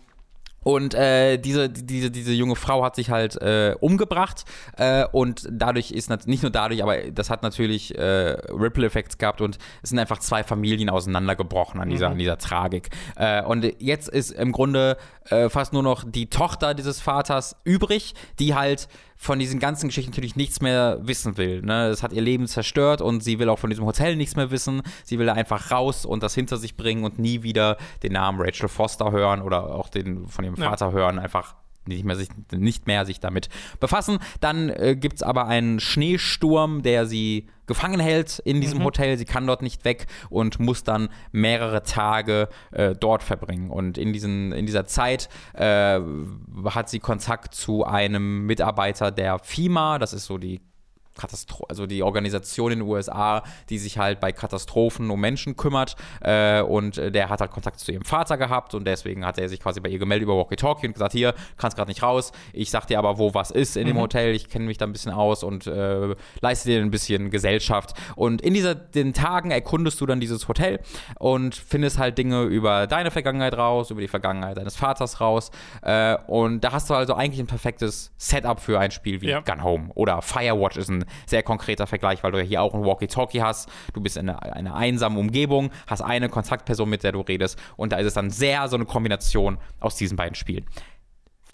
und äh, diese, diese, diese junge Frau hat sich halt äh, umgebracht äh, und dadurch ist nicht nur dadurch, aber das hat natürlich äh, Ripple-Effekte gehabt und es sind einfach zwei Familien auseinandergebrochen an dieser, mhm. an dieser Tragik. Äh, und jetzt ist im Grunde äh, fast nur noch die Tochter dieses Vaters übrig, die halt von diesen ganzen Geschichten natürlich nichts mehr wissen will. Ne? Das hat ihr Leben zerstört und sie will auch von diesem Hotel nichts mehr wissen. Sie will einfach raus und das hinter sich bringen und nie wieder den Namen Rachel Foster hören oder auch den von ihrem Vater ja. hören. Einfach nicht mehr sich, nicht mehr sich damit befassen. Dann äh, gibt es aber einen Schneesturm, der sie gefangen hält in diesem mhm. Hotel. Sie kann dort nicht weg und muss dann mehrere Tage äh, dort verbringen. Und in, diesen, in dieser Zeit äh, hat sie Kontakt zu einem Mitarbeiter der FIMA, das ist so die Katastro also die Organisation in den USA, die sich halt bei Katastrophen um Menschen kümmert. Äh, und der hat halt Kontakt zu ihrem Vater gehabt und deswegen hat er sich quasi bei ihr gemeldet über Walkie-Talkie und gesagt: Hier, kannst gerade nicht raus. Ich sag dir aber, wo was ist in mhm. dem Hotel. Ich kenne mich da ein bisschen aus und äh, leiste dir ein bisschen Gesellschaft. Und in dieser, den Tagen erkundest du dann dieses Hotel und findest halt Dinge über deine Vergangenheit raus, über die Vergangenheit deines Vaters raus. Äh, und da hast du also eigentlich ein perfektes Setup für ein Spiel wie ja. Gun Home oder Firewatch ist ein sehr konkreter Vergleich, weil du ja hier auch ein Walkie-Talkie hast. Du bist in einer, einer einsamen Umgebung, hast eine Kontaktperson, mit der du redest. Und da ist es dann sehr so eine Kombination aus diesen beiden Spielen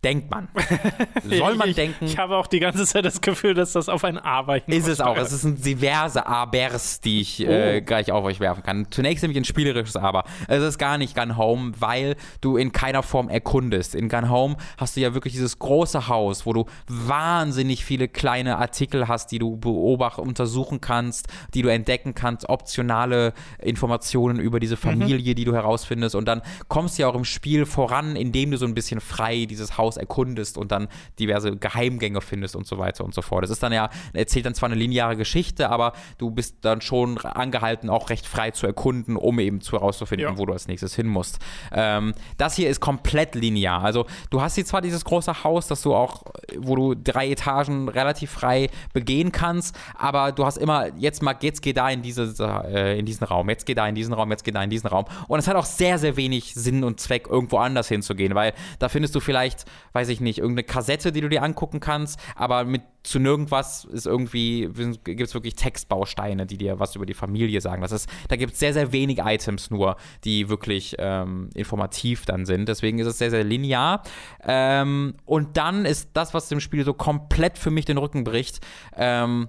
denkt man. Soll man ich, denken. Ich habe auch die ganze Zeit das Gefühl, dass das auf ein Aber Ist es auch. Es sind diverse Abers, die ich oh. äh, gleich auf euch werfen kann. Zunächst nämlich ein spielerisches Aber. Es ist gar nicht Gun Home, weil du in keiner Form erkundest. In Gun Home hast du ja wirklich dieses große Haus, wo du wahnsinnig viele kleine Artikel hast, die du beobachten, untersuchen kannst, die du entdecken kannst, optionale Informationen über diese mhm. Familie, mhm. die du herausfindest. Und dann kommst du ja auch im Spiel voran, indem du so ein bisschen frei dieses Haus Haus erkundest und dann diverse Geheimgänge findest und so weiter und so fort. Das ist dann ja, erzählt dann zwar eine lineare Geschichte, aber du bist dann schon angehalten, auch recht frei zu erkunden, um eben zu herauszufinden, ja. wo du als nächstes hin musst. Ähm, das hier ist komplett linear. Also du hast hier zwar dieses große Haus, das du auch, wo du drei Etagen relativ frei begehen kannst, aber du hast immer, jetzt mal, jetzt geh da in, diese, äh, in diesen Raum, jetzt geh da in diesen Raum, jetzt geh da in diesen Raum. Und es hat auch sehr, sehr wenig Sinn und Zweck, irgendwo anders hinzugehen, weil da findest du vielleicht weiß ich nicht, irgendeine Kassette, die du dir angucken kannst, aber mit zu nirgendwas ist irgendwie, gibt es wirklich Textbausteine, die dir was über die Familie sagen. Das ist, da gibt es sehr, sehr wenig Items nur, die wirklich ähm, informativ dann sind. Deswegen ist es sehr, sehr linear. Ähm, und dann ist das, was dem Spiel so komplett für mich den Rücken bricht, ähm,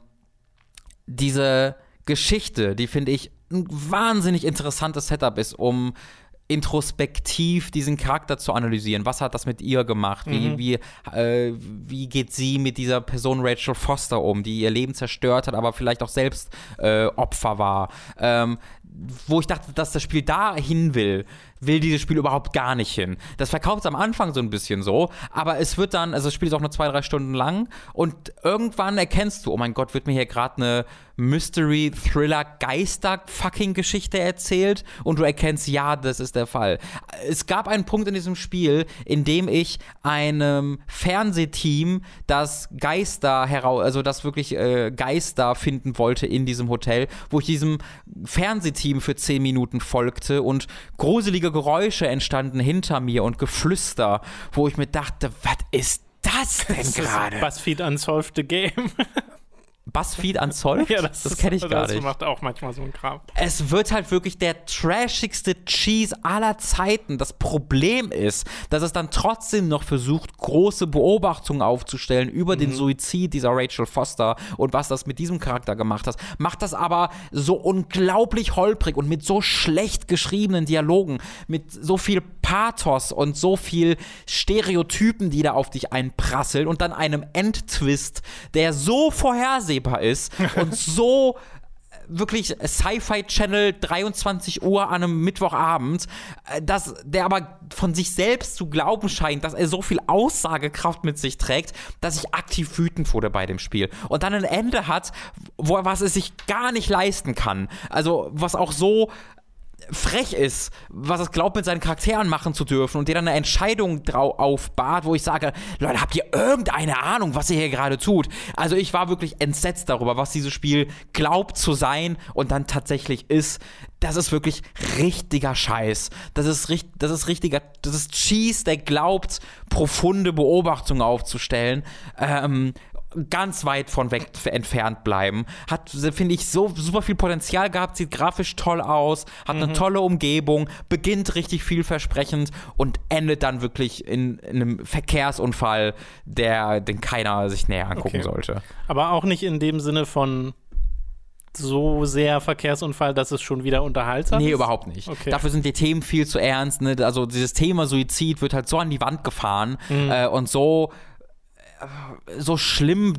diese Geschichte, die finde ich ein wahnsinnig interessantes Setup ist, um introspektiv diesen Charakter zu analysieren. Was hat das mit ihr gemacht? Wie, mhm. wie, äh, wie geht sie mit dieser Person Rachel Foster um, die ihr Leben zerstört hat, aber vielleicht auch selbst äh, Opfer war? Ähm, wo ich dachte, dass das Spiel dahin will, will dieses Spiel überhaupt gar nicht hin. Das verkauft es am Anfang so ein bisschen so, aber es wird dann, also das Spiel ist auch nur zwei, drei Stunden lang und irgendwann erkennst du, oh mein Gott, wird mir hier gerade eine Mystery, Thriller, Geister-Fucking-Geschichte erzählt und du erkennst, ja, das ist der Fall. Es gab einen Punkt in diesem Spiel, in dem ich einem Fernsehteam das Geister heraus, also das wirklich äh, Geister finden wollte in diesem Hotel, wo ich diesem Fernsehteam für zehn Minuten folgte und gruselige Geräusche entstanden hinter mir und Geflüster, wo ich mir dachte, was ist das denn gerade? BuzzFeed Unsolved the Game. Buzzfeed Unsolved? Ja, das, das kenne ich gar das nicht. macht auch manchmal so einen Kram. Es wird halt wirklich der trashigste Cheese aller Zeiten. Das Problem ist, dass es dann trotzdem noch versucht, große Beobachtungen aufzustellen über den Suizid dieser Rachel Foster und was das mit diesem Charakter gemacht hat. Macht das aber so unglaublich holprig und mit so schlecht geschriebenen Dialogen, mit so viel Pathos und so viel Stereotypen, die da auf dich einprasseln und dann einem Endtwist, der so vorhersehbar ist und so wirklich Sci-Fi Channel 23 Uhr an einem Mittwochabend, äh, dass der aber von sich selbst zu glauben scheint, dass er so viel Aussagekraft mit sich trägt, dass ich aktiv wütend wurde bei dem Spiel und dann ein Ende hat, wo was es sich gar nicht leisten kann. Also was auch so frech ist, was es glaubt, mit seinen Charakteren machen zu dürfen und dir dann eine Entscheidung drau- aufbahrt, wo ich sage, Leute, habt ihr irgendeine Ahnung, was ihr hier gerade tut? Also ich war wirklich entsetzt darüber, was dieses Spiel glaubt zu sein und dann tatsächlich ist. Das ist wirklich richtiger Scheiß. Das ist, richt- das ist richtiger, das ist Cheese, der glaubt, profunde Beobachtungen aufzustellen. Ähm, ganz weit von weg entfernt bleiben. Hat, finde ich, so super viel Potenzial gehabt, sieht grafisch toll aus, hat eine tolle Umgebung, beginnt richtig vielversprechend und endet dann wirklich in, in einem Verkehrsunfall, der, den keiner sich näher angucken Okay. sollte. Aber auch nicht in dem Sinne von so sehr Verkehrsunfall, dass es schon wieder unterhaltsam Nee, ist. überhaupt nicht. Okay. Dafür sind die Themen viel zu ernst. Ne? Also dieses Thema Suizid wird halt so an die Wand gefahren Mhm. äh, und so so schlimm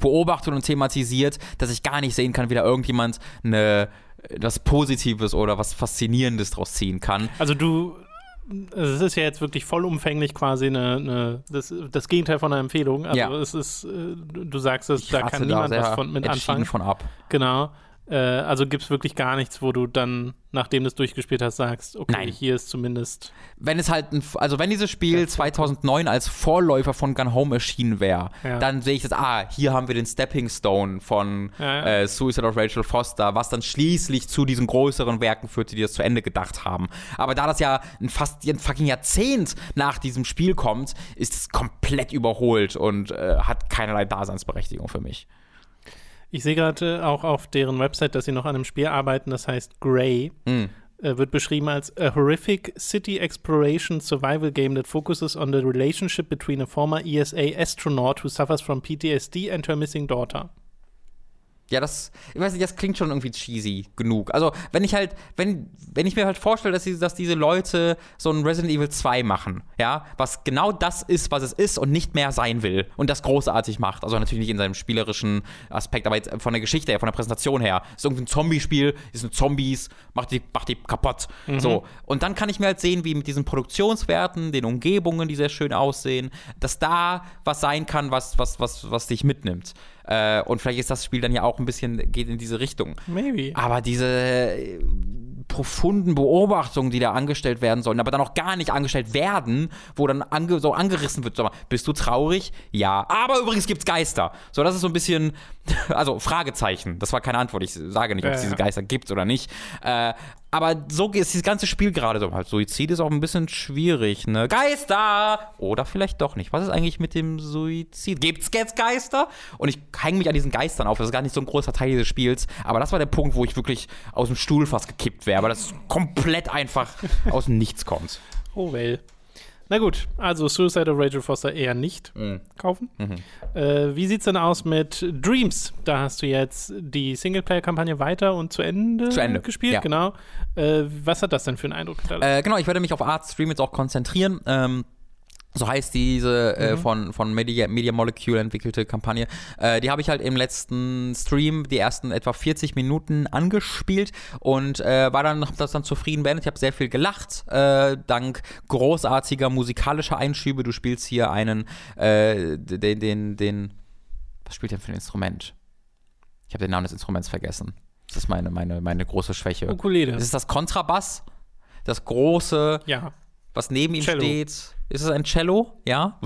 beobachtet und thematisiert, dass ich gar nicht sehen kann, wie da irgendjemand eine was Positives oder was Faszinierendes draus ziehen kann. Also du, also es ist ja jetzt wirklich vollumfänglich quasi eine, eine das, das Gegenteil von einer Empfehlung. Also Ja. es ist, äh, du sagst es, da rate kann niemand sehr was von mit anfangen. von ab. Genau. Äh, also gibt es wirklich gar nichts, wo du dann, nachdem du es durchgespielt hast, sagst, okay, Nein. hier ist zumindest. wenn es halt, ein, also wenn dieses Spiel 2009 als Vorläufer von Gun Home erschienen wäre, Ja. dann sehe ich das, ah, hier haben wir den Stepping Stone von Ja, ja. Äh, Suicide of Rachel Foster, was dann schließlich zu diesen größeren Werken führte, die das zu Ende gedacht haben. Aber da das ja ein fast ein fucking Jahrzehnt nach diesem Spiel kommt, ist es komplett überholt und äh, hat keinerlei Daseinsberechtigung für mich. Ich sehe gerade auch auf deren Website, dass sie noch an einem Spiel arbeiten, das heißt Grey. Mm. Äh, wird beschrieben als a horrific city exploration survival game that focuses on the relationship between a former ESA astronaut who suffers from PTSD and her missing daughter. Ja, das, ich weiß nicht, das klingt schon irgendwie cheesy genug. Also, wenn ich halt, wenn, wenn ich mir halt vorstelle, dass, diese, dass diese Leute so ein Resident Evil 2 machen, ja, was genau das ist, was es ist und nicht mehr sein will und das großartig macht. Also natürlich nicht in seinem spielerischen Aspekt, aber jetzt von der Geschichte her, von der Präsentation her. Ist irgendwie ein Zombie-Spiel, ist ein Zombies, macht die, macht die kaputt. So. Und dann kann ich mir halt sehen, wie mit diesen Produktionswerten, den Umgebungen, die sehr schön aussehen, dass da was sein kann, was, was, was, was dich mitnimmt. Äh, und vielleicht ist das Spiel dann ja auch ein bisschen, geht in diese Richtung. Maybe. Aber diese äh, profunden Beobachtungen, die da angestellt werden sollen, aber dann auch gar nicht angestellt werden, wo dann ange so angerissen wird, mal, bist du traurig? Ja. Aber übrigens gibt's Geister. So, das ist so ein bisschen, also Fragezeichen. Das war keine Antwort. Ich sage nicht, ob es Ja, diese. Geister gibt oder nicht. Äh, aber so ist dieses ganze Spiel gerade so. Halt, Suizid ist auch ein bisschen schwierig, ne? Geister! Oder vielleicht doch nicht. Was ist eigentlich mit dem Suizid? Gibt's jetzt Geister? Und ich hänge mich an diesen Geistern auf. Das ist gar nicht so ein großer Teil dieses Spiels. Aber das war der Punkt, wo ich wirklich aus dem Stuhl fast gekippt wäre, weil das komplett einfach aus dem Nichts kommt. Oh well. Na gut, also Suicide of Rachel Foster eher nicht Mhm. kaufen. Äh, wie sieht's denn aus mit Dreams? Da hast du jetzt die Singleplayer-Kampagne weiter und zu Ende, Zu Ende, gespielt, ja. genau. Äh, was hat das denn für einen Eindruck? Äh, genau, ich werde mich auf Art Stream jetzt auch konzentrieren. Ähm, so heißt diese äh, von, von Media, Media Molecule entwickelte Kampagne. Äh, die habe ich halt im letzten Stream die ersten etwa 40 Minuten angespielt und äh, war dann, hab das dann zufrieden beendet. Ich habe sehr viel gelacht, äh, dank großartiger musikalischer Einschübe. Du spielst hier einen, äh, den, den, den, was spielt der für ein Instrument? Ich habe den Namen des Instruments vergessen. Das ist meine, meine, meine große Schwäche. Ukulele. Ist es das Kontrabass? Das große, ja, was neben ihm Cello. steht. Ist es ein Cello? Ja?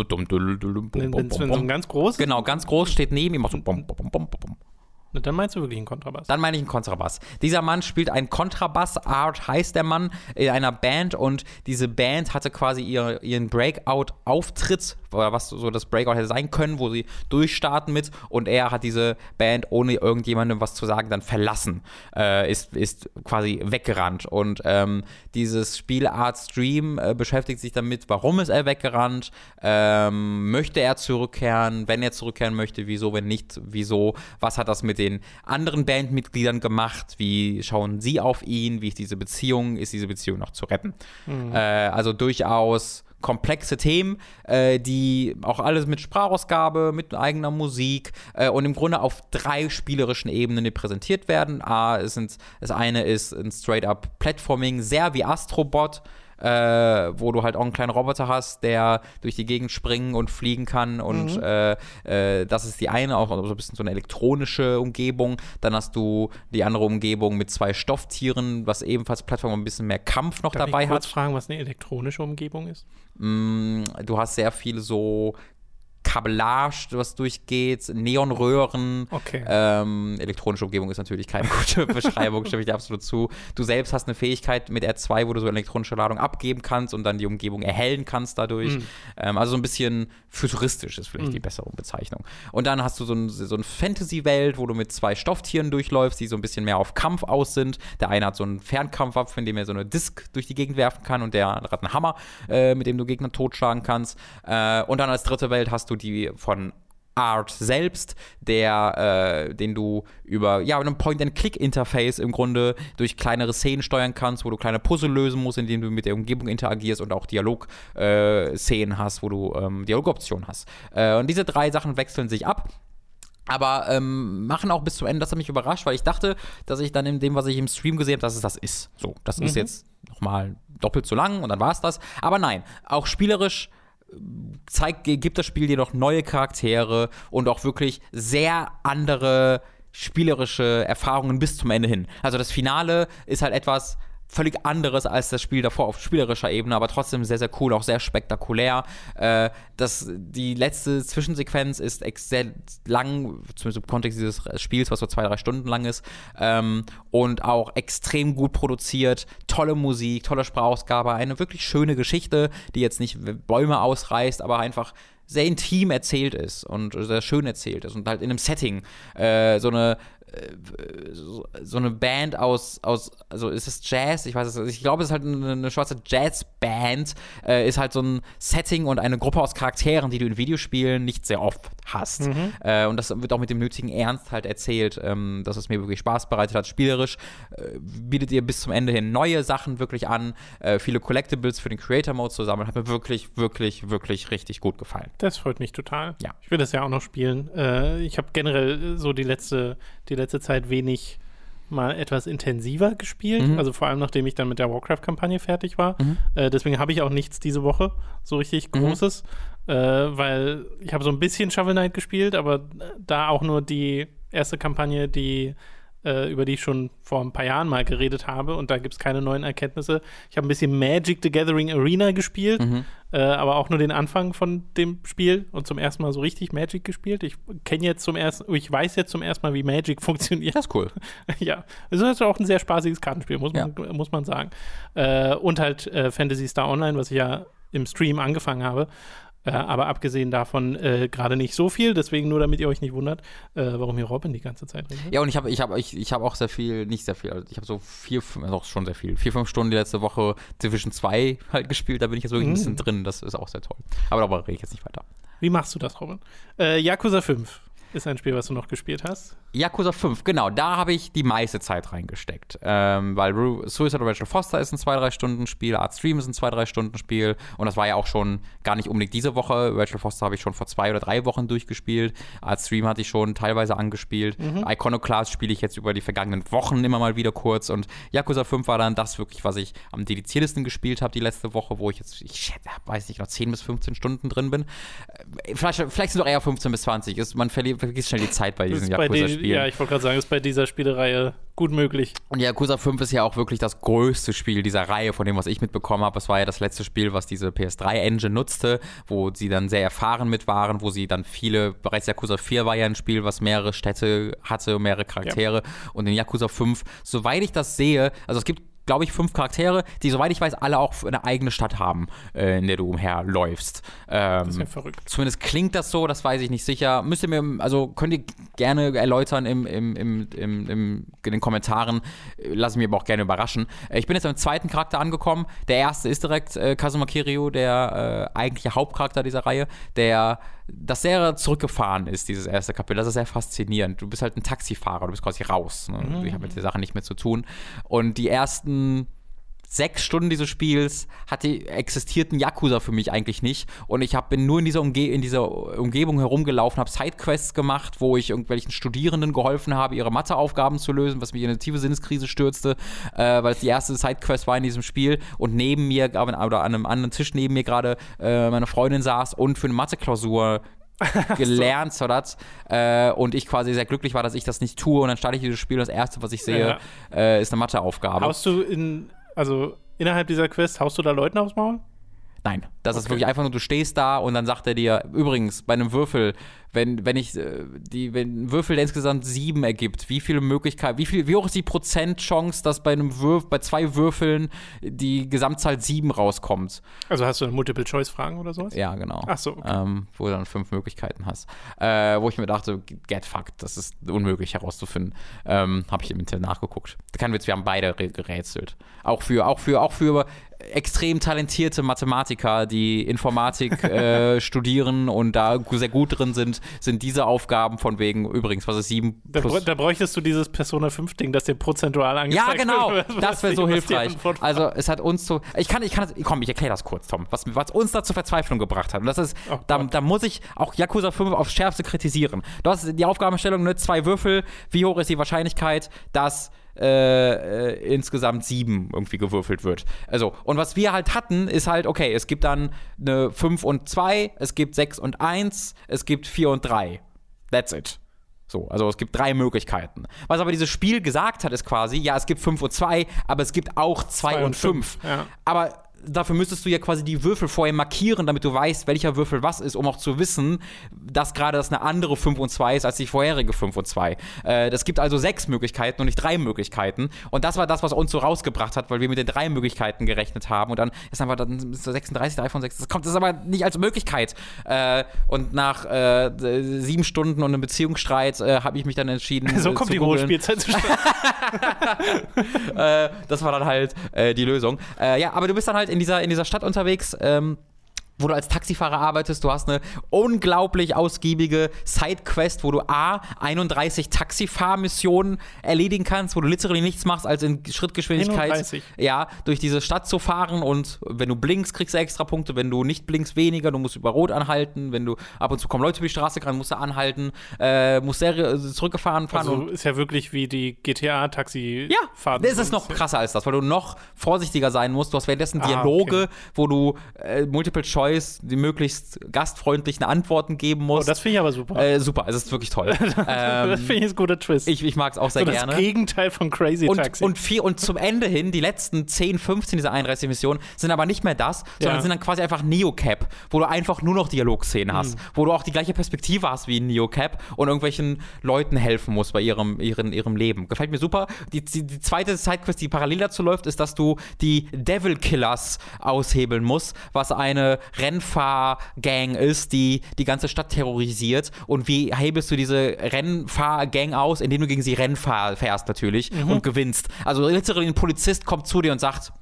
wenn, wenn so ein ganz groß Genau, ganz groß steht neben ihm. So dann meinst du wirklich einen Kontrabass. Dann meine ich einen Kontrabass. Dieser Mann spielt einen Kontrabass, Art heißt der Mann, in einer Band und diese Band hatte quasi ihr, ihren Breakout-Auftritt, oder was so das Breakout hätte sein können, wo sie durchstarten mit und er hat diese Band, ohne irgendjemandem was zu sagen, dann verlassen, äh, ist, ist quasi weggerannt und ähm, dieses Spiel Art Stream äh, beschäftigt sich damit, warum ist er weggerannt, ähm, möchte er zurückkehren, wenn er zurückkehren möchte, wieso, wenn nicht, wieso, was hat das mit den anderen Bandmitgliedern gemacht, wie schauen sie auf ihn, wie ist diese Beziehung, ist diese Beziehung noch zu retten. Mhm. Äh, also durchaus komplexe Themen, äh, die auch alles mit Sprachausgabe, mit eigener Musik äh, und im Grunde auf drei spielerischen Ebenen präsentiert werden. A, es sind, das eine ist ein straight-up Platforming, sehr wie Astrobot äh, wo du halt auch einen kleinen Roboter hast, der durch die Gegend springen und fliegen kann. Und mhm. äh, äh, das ist die eine, auch so ein bisschen so eine elektronische Umgebung. Dann hast du die andere Umgebung mit zwei Stofftieren, was ebenfalls Plattform ein bisschen mehr Kampf noch Darf dabei ich kurz hat. fragen, was eine elektronische Umgebung ist? Mm, du hast sehr viele so Kabellage, was durchgeht, Neonröhren. Okay. Ähm, elektronische Umgebung ist natürlich keine gute Beschreibung, stimme ich dir absolut zu. Du selbst hast eine Fähigkeit mit R2, wo du so elektronische Ladung abgeben kannst und dann die Umgebung erhellen kannst dadurch. Mhm. Ähm, also so ein bisschen futuristisch ist vielleicht mhm. die bessere Bezeichnung. Und dann hast du so, ein, so eine Fantasy-Welt, wo du mit zwei Stofftieren durchläufst, die so ein bisschen mehr auf Kampf aus sind. Der eine hat so einen Fernkampfwaffe, in dem er so eine Disk durch die Gegend werfen kann und der andere hat einen Hammer, äh, mit dem du Gegner totschlagen kannst. Äh, und dann als dritte Welt hast du die von Art selbst, der, äh, den du über ja, einem Point-and-Click-Interface im Grunde durch kleinere Szenen steuern kannst, wo du kleine Puzzle lösen musst, indem du mit der Umgebung interagierst und auch Dialog-Szenen äh, hast, wo du ähm, Dialogoptionen hast. Äh, und diese drei Sachen wechseln sich ab. Aber ähm, machen auch bis zum Ende, das hat mich überrascht, weil ich dachte, dass ich dann in dem, was ich im Stream gesehen habe, dass es das ist. So, das mhm. ist jetzt nochmal doppelt so lang und dann war es das. Aber nein, auch spielerisch zeigt, gibt das Spiel noch neue Charaktere und auch wirklich sehr andere spielerische Erfahrungen bis zum Ende hin. Also das Finale ist halt etwas, völlig anderes als das Spiel davor auf spielerischer Ebene, aber trotzdem sehr, sehr cool, auch sehr spektakulär. Äh, das, die letzte Zwischensequenz ist sehr lang, zumindest im Kontext dieses Spiels, was so zwei, drei Stunden lang ist, ähm, und auch extrem gut produziert, tolle Musik, tolle Sprachausgabe, eine wirklich schöne Geschichte, die jetzt nicht Bäume ausreißt, aber einfach sehr intim erzählt ist und sehr schön erzählt ist und halt in einem Setting äh, so eine so, so, eine Band aus, aus, also ist es Jazz? Ich weiß es Ich glaube, es ist halt eine, eine schwarze Jazzband, äh, ist halt so ein Setting und eine Gruppe aus Charakteren, die du in Videospielen nicht sehr oft hast. Mhm. Äh, und das wird auch mit dem nötigen Ernst halt erzählt, ähm, dass es mir wirklich Spaß bereitet hat. Spielerisch äh, bietet ihr bis zum Ende hin neue Sachen wirklich an, äh, viele Collectibles für den Creator Mode zusammen. Hat mir wirklich, wirklich, wirklich richtig gut gefallen. Das freut mich total. Ja. Ich will das ja auch noch spielen. Äh, ich habe generell so die letzte, die letzte Zeit wenig mal etwas intensiver gespielt. Mhm. Also vor allem, nachdem ich dann mit der Warcraft-Kampagne fertig war. Mhm. Äh, deswegen habe ich auch nichts diese Woche so richtig mhm. Großes. Mhm. Äh, weil ich habe so ein bisschen Shovel Knight gespielt, aber da auch nur die erste Kampagne, die äh, über die ich schon vor ein paar Jahren mal geredet habe und da gibt es keine neuen Erkenntnisse. Ich habe ein bisschen Magic the Gathering Arena gespielt, mhm. äh, aber auch nur den Anfang von dem Spiel und zum ersten Mal so richtig Magic gespielt. Ich kenne jetzt zum ersten, ich weiß jetzt zum ersten Mal, wie Magic funktioniert. Das ist cool. ja, es ist auch ein sehr spaßiges Kartenspiel, muss man, ja. muss man sagen. Äh, und halt äh, Fantasy Star Online, was ich ja im Stream angefangen habe. Äh, aber abgesehen davon äh, gerade nicht so viel, deswegen nur damit ihr euch nicht wundert, äh, warum hier Robin die ganze Zeit redet. Ja, und ich habe ich hab, ich, ich hab auch sehr viel, nicht sehr viel, also ich habe so vier, also auch schon sehr viel, vier, fünf Stunden die letzte Woche Division 2 halt gespielt, da bin ich jetzt wirklich mm. ein bisschen mhm. drin, das ist auch sehr toll. Aber darüber rede ich jetzt nicht weiter. Wie machst du das, Robin? Äh, Yakuza 5 ist ein Spiel, was du noch gespielt hast. Yakuza 5, genau, da habe ich die meiste Zeit reingesteckt. Ähm, weil Ru Suicide of Rachel Foster ist ein 2-3-Stunden-Spiel, Art Stream ist ein 2-3-Stunden-Spiel und das war ja auch schon gar nicht unbedingt diese Woche. Rachel Foster habe ich schon vor zwei oder drei Wochen durchgespielt. Art Stream hatte ich schon teilweise angespielt. Mhm. Iconoclast spiele ich jetzt über die vergangenen Wochen immer mal wieder kurz und Yakuza 5 war dann das wirklich, was ich am dediziertesten gespielt habe die letzte Woche, wo ich jetzt, ich weiß nicht, noch 10 bis 15 Stunden drin bin. Äh, vielleicht, vielleicht sind es doch eher 15 bis 20. Ist, man verliert, vergisst schnell die Zeit bei diesen Yakuza-Spielen spielen. Ja, ich wollte gerade sagen, ist bei dieser Spielereihe gut möglich. Und Yakuza 5 ist ja auch wirklich das größte Spiel dieser Reihe, von dem, was ich mitbekommen habe. Es war ja das letzte Spiel, was diese PS3-Engine nutzte, wo sie dann sehr erfahren mit waren, wo sie dann viele, bereits Yakuza 4 war ja ein Spiel, was mehrere Städte hatte, mehrere Charaktere. Ja. Und in Yakuza 5, soweit ich das sehe, also es gibt glaube ich, fünf Charaktere, die, soweit ich weiß, alle auch eine eigene Stadt haben, äh, in der du umherläufst. Ähm, das ist ja verrückt. Zumindest klingt das so, das weiß ich nicht sicher. Müsst ihr mir, also könnt ihr gerne erläutern im, im, im, im, im in den Kommentaren. Lass mich aber auch gerne überraschen. Äh, ich bin jetzt am zweiten Charakter angekommen. Der erste ist direkt äh, Kazuma Kiryu, der äh, eigentliche Hauptcharakter dieser Reihe, der das sehr zurückgefahren ist, dieses erste Kapitel. Das ist sehr faszinierend. Du bist halt ein Taxifahrer, du bist quasi raus. Ne? Mhm. Ich habe mit der Sache nicht mehr zu tun. Und die ersten sechs Stunden dieses Spiels hatte, existierten Yakuza für mich eigentlich nicht. Und ich hab, bin nur in dieser, Umge in dieser Umgebung herumgelaufen, habe Sidequests gemacht, wo ich irgendwelchen Studierenden geholfen habe, ihre Matheaufgaben zu lösen, was mich in eine tiefe Sinneskrise stürzte, äh, weil es die erste Sidequest war in diesem Spiel. Und neben mir, oder an einem anderen Tisch neben mir gerade äh, meine Freundin saß und für eine Matheklausur gelernt so. hat äh, und ich quasi sehr glücklich war, dass ich das nicht tue und dann starte ich dieses Spiel und das erste, was ich sehe, ja. äh, ist eine Matheaufgabe. Haust du in also innerhalb dieser Quest, haust du da Leuten aufs Maul? Nein, das okay. ist wirklich einfach nur, du stehst da und dann sagt er dir, übrigens, bei einem Würfel, wenn, wenn ich äh, die, wenn ein Würfel, der insgesamt sieben ergibt, wie viele Möglichkeiten, wie viel, wie hoch ist die Prozentchance, dass bei einem Würf, bei zwei Würfeln die Gesamtzahl sieben rauskommt? Also hast du Multiple-Choice-Fragen oder sowas? Ja, genau. Ach so. Okay. Ähm, wo du dann fünf Möglichkeiten hast. Äh, wo ich mir dachte, get fucked, das ist unmöglich herauszufinden. Ähm, Habe ich im Internet nachgeguckt. Kein Witz, wir haben beide gerätselt. Auch für, auch für, auch für extrem talentierte Mathematiker, die Informatik äh, studieren und da sehr gut drin sind, sind diese Aufgaben von wegen, übrigens, was ist 7 plus... Da, da bräuchtest du dieses Persona 5-Ding, das dir prozentual angezeigt Ja, genau, wird, das wäre so hilfreich. Also es hat uns so... Ich kann, ich kann, komm, ich erkläre das kurz, Tom, was, was uns da zur Verzweiflung gebracht hat. Und das ist, oh da, da, muss ich auch Yakuza 5 aufs Schärfste kritisieren. Du hast die Aufgabenstellung, ne, zwei Würfel, wie hoch ist die Wahrscheinlichkeit, dass äh, äh, insgesamt sieben irgendwie gewürfelt wird. Also, und was wir halt hatten, ist halt, okay, es gibt dann eine 5 und 2, es gibt 6 und 1, es gibt 4 und 3. That's it. So, also es gibt drei Möglichkeiten. Was aber dieses Spiel gesagt hat, ist quasi, ja, es gibt 5 und 2, aber es gibt auch 2 und 5. Ja. Aber dafür müsstest du ja quasi die Würfel vorher markieren, damit du weißt, welcher Würfel was ist, um auch zu wissen, dass gerade das eine andere 5 und 2 ist als die vorherige 5 und 2. Äh, das gibt also sechs Möglichkeiten und nicht drei Möglichkeiten. Und das war das, was uns so rausgebracht hat, weil wir mit den drei Möglichkeiten gerechnet haben. Und dann ist einfach dann ist 36, 3 von 6. Das kommt das ist aber nicht als Möglichkeit. Äh, und nach äh, sieben Stunden und einem Beziehungsstreit äh, habe ich mich dann entschieden. So kommt die hohe Spielzeit zustande. Äh, das war dann halt äh, die Lösung. ja, aber du bist dann halt in dieser, in dieser Stadt unterwegs. Ähm, wo du als Taxifahrer arbeitest. Du hast eine unglaublich ausgiebige Sidequest, wo du A, 31 Taxifahrmissionen erledigen kannst, wo du literally nichts machst, als in Schrittgeschwindigkeit 31. ja, durch diese Stadt zu fahren und wenn du blinkst, kriegst du extra Punkte, wenn du nicht blinkst, weniger, du musst über Rot anhalten, wenn du ab und zu kommen Leute über die Straße gerade, musst du anhalten, äh, musst sehr äh, zurückgefahren fahren. Also ist ja wirklich wie die GTA-Taxi-Fahrt. Ja, das ist noch krasser als das, weil du noch vorsichtiger sein musst. Du hast währenddessen ah, Dialoge, okay. wo du äh, Multiple Choice Choice die möglichst gastfreundlichen Antworten geben muss. Oh, das finde ich aber super. Äh, super, es ist wirklich toll. ähm, das finde ich ein guter Twist. Ich, ich mag es auch sehr so gerne. Das Gegenteil von Crazy und, Taxi. Und, vier, und zum Ende hin, die letzten 10, 15 dieser 31 Missionen sind aber nicht mehr das, sondern ja. sind dann quasi einfach Neocap, wo du einfach nur noch Dialogszenen hast, mhm. wo du auch die gleiche Perspektive hast wie in Neocap und irgendwelchen Leuten helfen musst bei ihrem, ihrem, ihrem Leben. Gefällt mir super. Die, die, die zweite Sidequest, die parallel dazu läuft, ist, dass du die Devil Killers aushebeln musst, was eine Rennfahrgang ist, die die ganze Stadt terrorisiert. Und wie hebelst du diese Rennfahrgang aus? Indem du gegen sie Rennen fährst natürlich mhm. und gewinnst. Also literally ein Polizist kommt zu dir und sagt,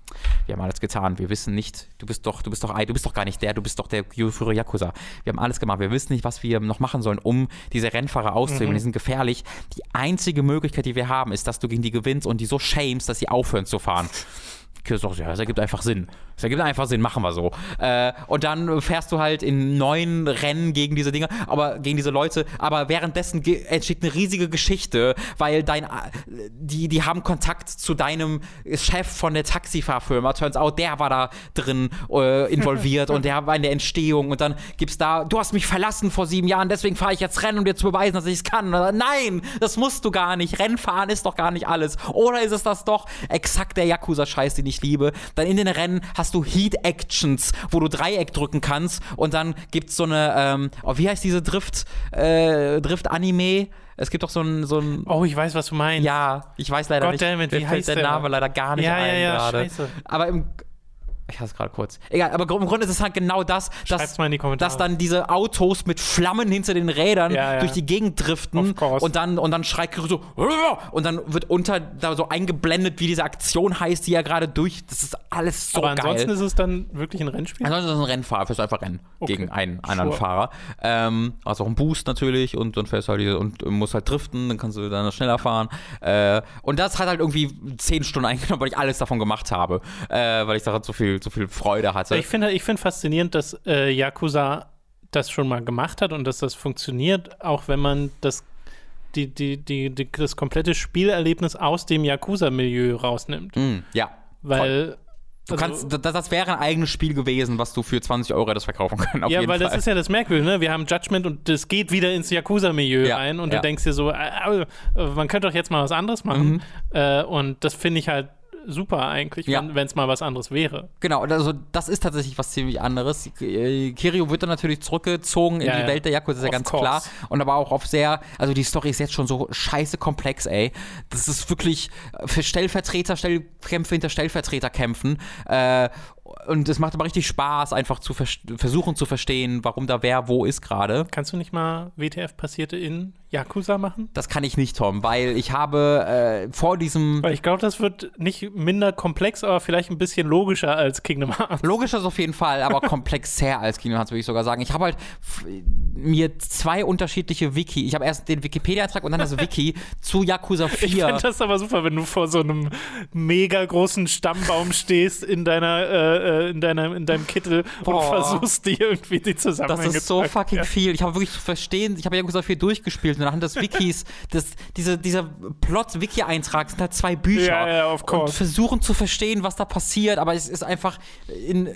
wir haben alles getan, wir wissen nicht, du bist doch, du bist doch, du bist doch gar nicht der, du bist doch der Führer Yakuza. Wir haben alles gemacht, wir wissen nicht, was wir noch machen sollen, um diese Rennfahrer auszuhebeln. Mhm. Die sind gefährlich. Die einzige Möglichkeit, die wir haben, ist, dass du gegen die gewinnst und die so shamest, dass sie aufhören zu fahren Sagt, ja, das ergibt einfach Sinn. Das ergibt einfach Sinn, machen wir so. Äh, und dann fährst du halt in neun Rennen gegen diese Dinge, aber gegen diese Leute, aber währenddessen entsteht eine riesige Geschichte, weil dein, die, die haben Kontakt zu deinem Chef von der Taxifahrfirma. Turns out, der war da drin äh, involviert und der war in der Entstehung und dann gibt's da, du hast mich verlassen vor sieben Jahren, deswegen fahre ich jetzt Rennen, um dir zu beweisen, dass ich es kann. Nein, das musst du gar nicht. Rennfahren ist doch gar nicht alles. Oder ist es das doch? Exakt der Yakuza-Scheiß, den ich liebe. Dann in den Rennen hast du Heat-Actions, wo du Dreieck drücken kannst und dann gibt's so eine, ähm, oh, wie heißt diese Drift, äh, Drift-Anime? Es gibt doch so ein, so ein. Oh, ich weiß, was du meinst. Ja, ich weiß leider God nicht. Damn it, wie heißt der, der Name leider gar nicht ja, ein ja, ja, gerade. Scheiße. Aber im, ich hasse gerade kurz. Egal, aber im Grunde ist es halt genau das, dass, dass dann diese Autos mit Flammen hinter den Rädern Ja, ja. durch die Gegend driften und dann, und dann schreit Kiro so und dann wird unter da so eingeblendet, wie diese Aktion heißt, die er gerade durch. Das ist alles so Aber geil. ansonsten ist es dann wirklich ein Rennspiel? Ansonsten ist es ein Rennfahrer, fährst du einfach Rennen Okay. gegen einen anderen Sure. Fahrer. Ähm, hast auch einen Boost natürlich und dann fährst du halt diese, und musst halt driften, dann kannst du dann schneller fahren. Äh, und das hat halt irgendwie zehn Stunden eingenommen, weil ich alles davon gemacht habe. Äh, weil ich daran so viel, so viel Freude hatte. Ich finde ich find faszinierend, dass äh, Yakuza das schon mal gemacht hat und dass das funktioniert, auch wenn man das, die, die, die, die, das komplette Spielerlebnis aus dem Yakuza-Milieu rausnimmt. Mm, ja. Weil. Du also- kannst, das, das wäre ein eigenes Spiel gewesen, was du für 20 Euro hättest verkaufen können. Ja, weil Fall. das ist ja das Merkwürdige, ne? Wir haben Judgment und das geht wieder ins Yakuza-Milieu Ja, rein und ja. du denkst dir so, äh, äh, man könnte doch jetzt mal was anderes machen. Mhm. Äh, und das finde ich halt super eigentlich, Ja. wenn es mal was anderes wäre. Genau, also das ist tatsächlich was ziemlich anderes. Äh, Kirio wird dann natürlich zurückgezogen in Ja, die ja. Welt der Yakuza, ist ja Of ganz course. klar. Und aber auch auf sehr, also die Story ist jetzt schon so scheiße komplex, ey. Das ist wirklich für Stellvertreter, Stellkämpfe hinter Stellvertreterkämpfen. Äh, und es macht aber richtig Spaß, einfach zu vers- versuchen zu verstehen, warum da wer wo ist gerade. Kannst du nicht mal WTF passierte in Yakuza machen? Das kann ich nicht, Tom, weil ich habe äh, vor diesem Weil ich glaube, das wird nicht minder komplex, aber vielleicht ein bisschen logischer als Kingdom Hearts. Logischer ist auf jeden Fall, aber komplexer als Kingdom Hearts, würde ich sogar sagen. Ich habe halt mir zwei unterschiedliche Wiki. Ich habe erst den Wikipedia-Eintrag und dann das Wiki zu Yakuza Ich 4. finde das aber super, wenn du vor so einem mega großen Stammbaum stehst in deiner, äh, äh, in deiner, in deinem Kittel und Boah. versuchst die irgendwie die Das Zusammenhänge ist so fucking erklären. viel. Ich habe wirklich zu verstehen, ich habe Yakuza 4 durchgespielt und anhand des Wikis, das, diese, dieser Plot-Wiki-Eintrag sind halt zwei Bücher. Ja, ja, of und course. versuchen zu verstehen, was da passiert, aber es ist einfach in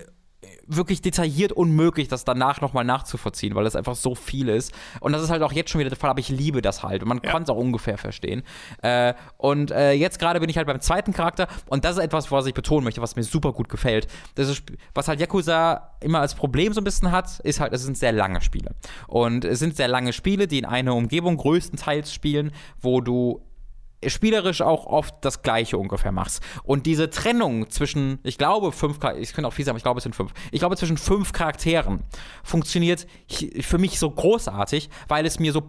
wirklich detailliert unmöglich, das danach nochmal nachzuvollziehen, weil das einfach so viel ist. Und das ist halt auch jetzt schon wieder der Fall, aber ich liebe das halt. Und man Ja. kann es auch ungefähr verstehen. Äh, und äh, jetzt gerade bin ich halt beim zweiten Charakter und das ist etwas, was ich betonen möchte, was mir super gut gefällt. Das ist, was halt Yakuza immer als Problem so ein bisschen hat, ist halt, es sind sehr lange Spiele. Und es sind sehr lange Spiele, die in einer Umgebung größtenteils spielen, wo du spielerisch auch oft das Gleiche ungefähr machst. Und diese Trennung zwischen, ich glaube, fünf, ich könnte auch viel sagen, ich glaube, es sind fünf. Ich glaube, zwischen fünf Charakteren funktioniert für mich so großartig, weil es mir so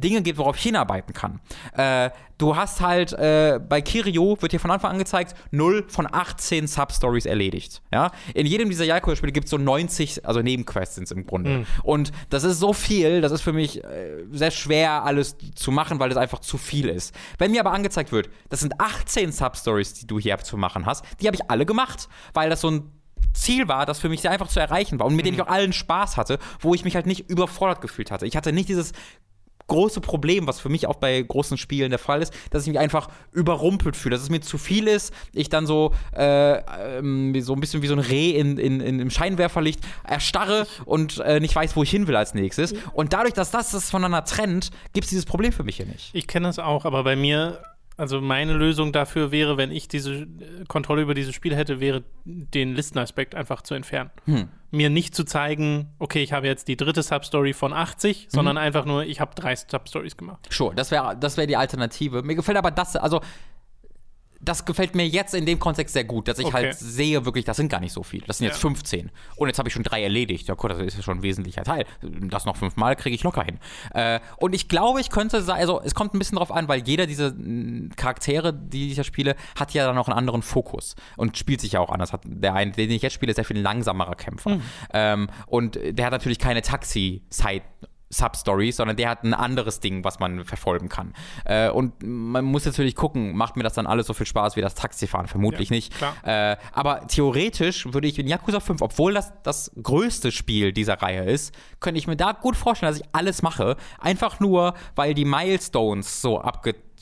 Dinge gibt, worauf ich hinarbeiten kann. Äh, du hast halt, äh, bei Kirio wird hier von Anfang an gezeigt, 0 von 18 Substories erledigt. Ja? In jedem dieser Yakuza-Spiele gibt es so 90, also Nebenquests sind es im Grunde. Und das ist so viel, das ist für mich äh, sehr schwer, alles zu machen, weil es einfach zu viel ist. Wenn mir aber angezeigt wird, das sind 18 Substories, die du hier zu machen hast, die habe ich alle gemacht, weil das so ein Ziel war, das für mich sehr einfach zu erreichen war und mit dem ich auch allen Spaß hatte, wo ich mich halt nicht überfordert gefühlt hatte. Ich hatte nicht dieses große Problem, was für mich auch bei großen Spielen der Fall ist, dass ich mich einfach überrumpelt fühle, dass es mir zu viel ist, ich dann so, äh, ähm, so ein bisschen wie so ein Reh in, in, in, im Scheinwerferlicht erstarre und äh, nicht weiß, wo ich hin will als nächstes. Und dadurch, dass das das voneinander trennt, gibt es dieses Problem für mich hier nicht. Ich kenne das auch, aber bei mir, also meine Lösung dafür wäre, wenn ich diese äh, Kontrolle über dieses Spiel hätte, wäre, den Listenaspekt einfach zu entfernen. Hm. Mir nicht zu zeigen, okay, ich habe jetzt die dritte Substory von 80, Mhm. sondern einfach nur, ich habe drei Substories gemacht. Sure, das wäre das wär die Alternative. Mir gefällt aber das, also das gefällt mir jetzt in dem Kontext sehr gut, dass ich Okay. halt sehe, wirklich, das sind gar nicht so viele. Das sind jetzt Ja. 15. Und jetzt habe ich schon drei erledigt. Ja, gut, das ist ja schon ein wesentlicher Teil. Das noch fünfmal kriege ich locker hin. Äh, und ich glaube, ich könnte sagen, also es kommt ein bisschen drauf an, weil jeder dieser mm, Charaktere, die ich ja spiele, hat ja dann auch einen anderen Fokus und spielt sich ja auch anders. Hat der eine, den ich jetzt spiele, ist sehr viel langsamerer Kämpfer. Ähm, und der hat natürlich keine Taxi-Side- Substories, sondern der hat ein anderes Ding, was man verfolgen kann. Äh, und man muss natürlich gucken, macht mir das dann alles so viel Spaß wie das Taxifahren? Vermutlich Ja, nicht. Äh, aber theoretisch würde ich in Yakuza 5, obwohl das das größte Spiel dieser Reihe ist, könnte ich mir da gut vorstellen, dass ich alles mache. Einfach nur, weil die Milestones so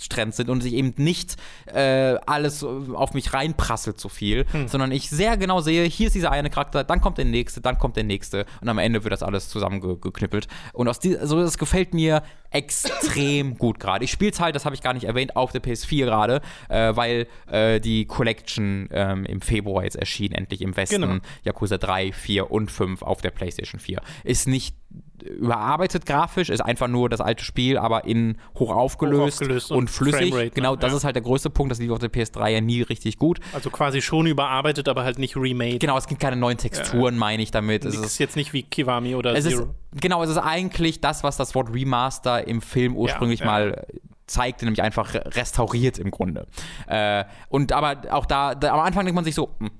abgetrennt sind und sich eben nicht äh, alles auf mich reinprasselt so viel, Hm. sondern ich sehr genau sehe, hier ist dieser eine Charakter, dann kommt der nächste, dann kommt der nächste und am Ende wird das alles zusammengeknüppelt. Und aus die, also das gefällt mir extrem gut gerade. Ich spiele es halt, das habe ich gar nicht erwähnt, auf der PS4 gerade, äh, weil äh, die Collection ähm, im Februar jetzt erschien, endlich im Westen. Genau. Yakuza 3, 4 und 5 auf der PlayStation 4. Ist nicht überarbeitet grafisch, ist einfach nur das alte Spiel, aber in hoch aufgelöst, aufgelöst und, und flüssig. Framerate, ne? genau, das Ja. ist halt der größte Punkt. Das lief auf der PS3 ja nie richtig gut. Also quasi schon überarbeitet, aber halt nicht remade. Genau, es gibt keine neuen Texturen, meine ich damit. Es Es ist jetzt nicht wie Kiwami oder es ist, Zero. genau, es ist eigentlich das, was das Wort Remaster im Film ursprünglich ja. mal zeigte, nämlich einfach re- restauriert im Grunde. Äh, und aber auch da, da, am Anfang denkt man sich so, hm,